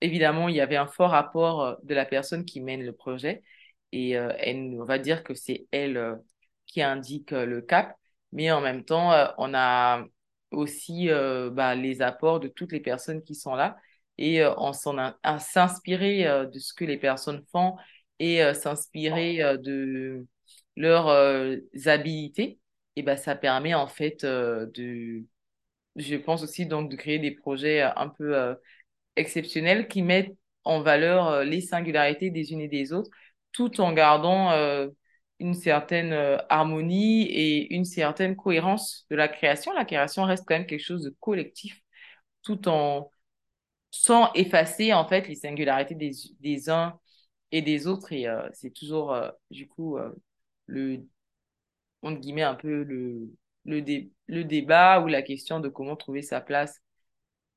évidemment, il y avait un fort rapport de la personne qui mène le projet. Et euh, on va dire que c'est elle euh, qui indique le cap. Mais en même temps, on a aussi bah, les apports de toutes les personnes qui sont là. Et on s'en s'inspirer de ce que les personnes font et s'inspirer de leurs habilités. Et bah, ça permet en fait de, je pense aussi donc de créer des projets un peu exceptionnels qui mettent en valeur euh, les singularités des unes et des autres, tout en gardant euh, une certaine euh, harmonie et une certaine cohérence de la création. La création reste quand même quelque chose de collectif, tout en sans effacer en fait les singularités des, uns et des autres. Et c'est toujours du coup le guillemets un peu le, le débat ou la question de comment trouver sa place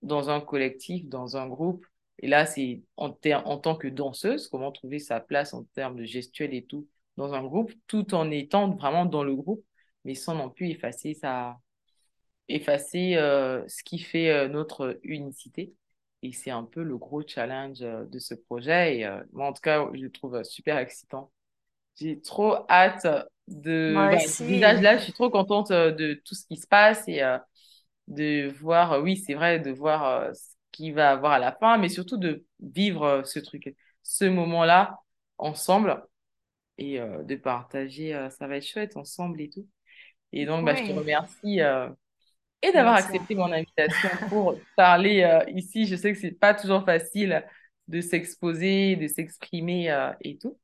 dans un collectif, dans un groupe. Et là, c'est en, en tant que danseuse, comment trouver sa place en termes de gestuelle et tout dans un groupe, tout en étant vraiment dans le groupe, mais sans non plus effacer, sa... effacer euh, ce qui fait euh, notre unicité. Et c'est un peu le gros challenge euh, de ce projet. Et moi, en tout cas, je le trouve super excitant. J'ai trop hâte de... Bah, aussi. là, je suis trop contente de tout ce qui se passe et de voir, oui, c'est vrai, de voir ce qu'il va avoir à la fin, mais surtout de vivre euh, ce truc, ce moment-là ensemble et de partager, ça va être chouette ensemble et tout. Et donc, bah, je te remercie et d'avoir accepté mon invitation pour parler ici. Je sais que c'est pas toujours facile de s'exposer, de s'exprimer et tout.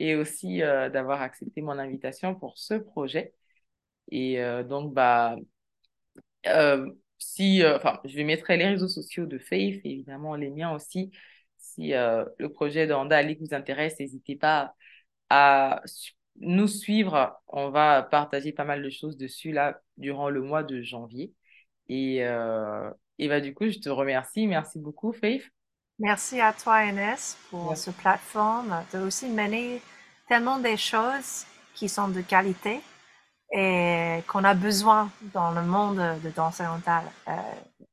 Et aussi d'avoir accepté mon invitation pour ce projet. Et donc, bah, euh, si, euh, enfin, je mettre les réseaux sociaux de Faith, et évidemment les miens aussi. Si euh, le projet de Ali vous intéresse, n'hésitez pas à nous suivre. On va partager pas mal de choses dessus là durant le mois de janvier. Et, et bah, du coup, je te remercie. Merci beaucoup, Faith. Merci à toi, Inès, pour Merci. cette plateforme de aussi mener tellement des choses qui sont de qualité et qu'on a besoin dans le monde de danse orientale. Euh,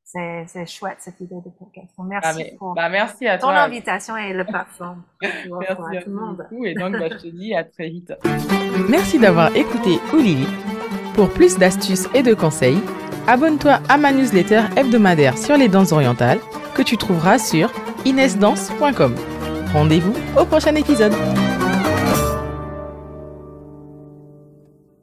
c'est, c'est chouette cette idée de podcast. Donc, Ah, merci mais, pour bah, merci à ton toi. invitation et la plateforme Merci à à tout le vous monde. beaucoup. Et donc, bah, je te dis à très vite. Merci d'avoir écouté Oulili. Pour plus d'astuces et de conseils, abonne-toi à ma newsletter hebdomadaire sur les danses orientales que tu trouveras sur inesdance.com. Rendez-vous au prochain épisode.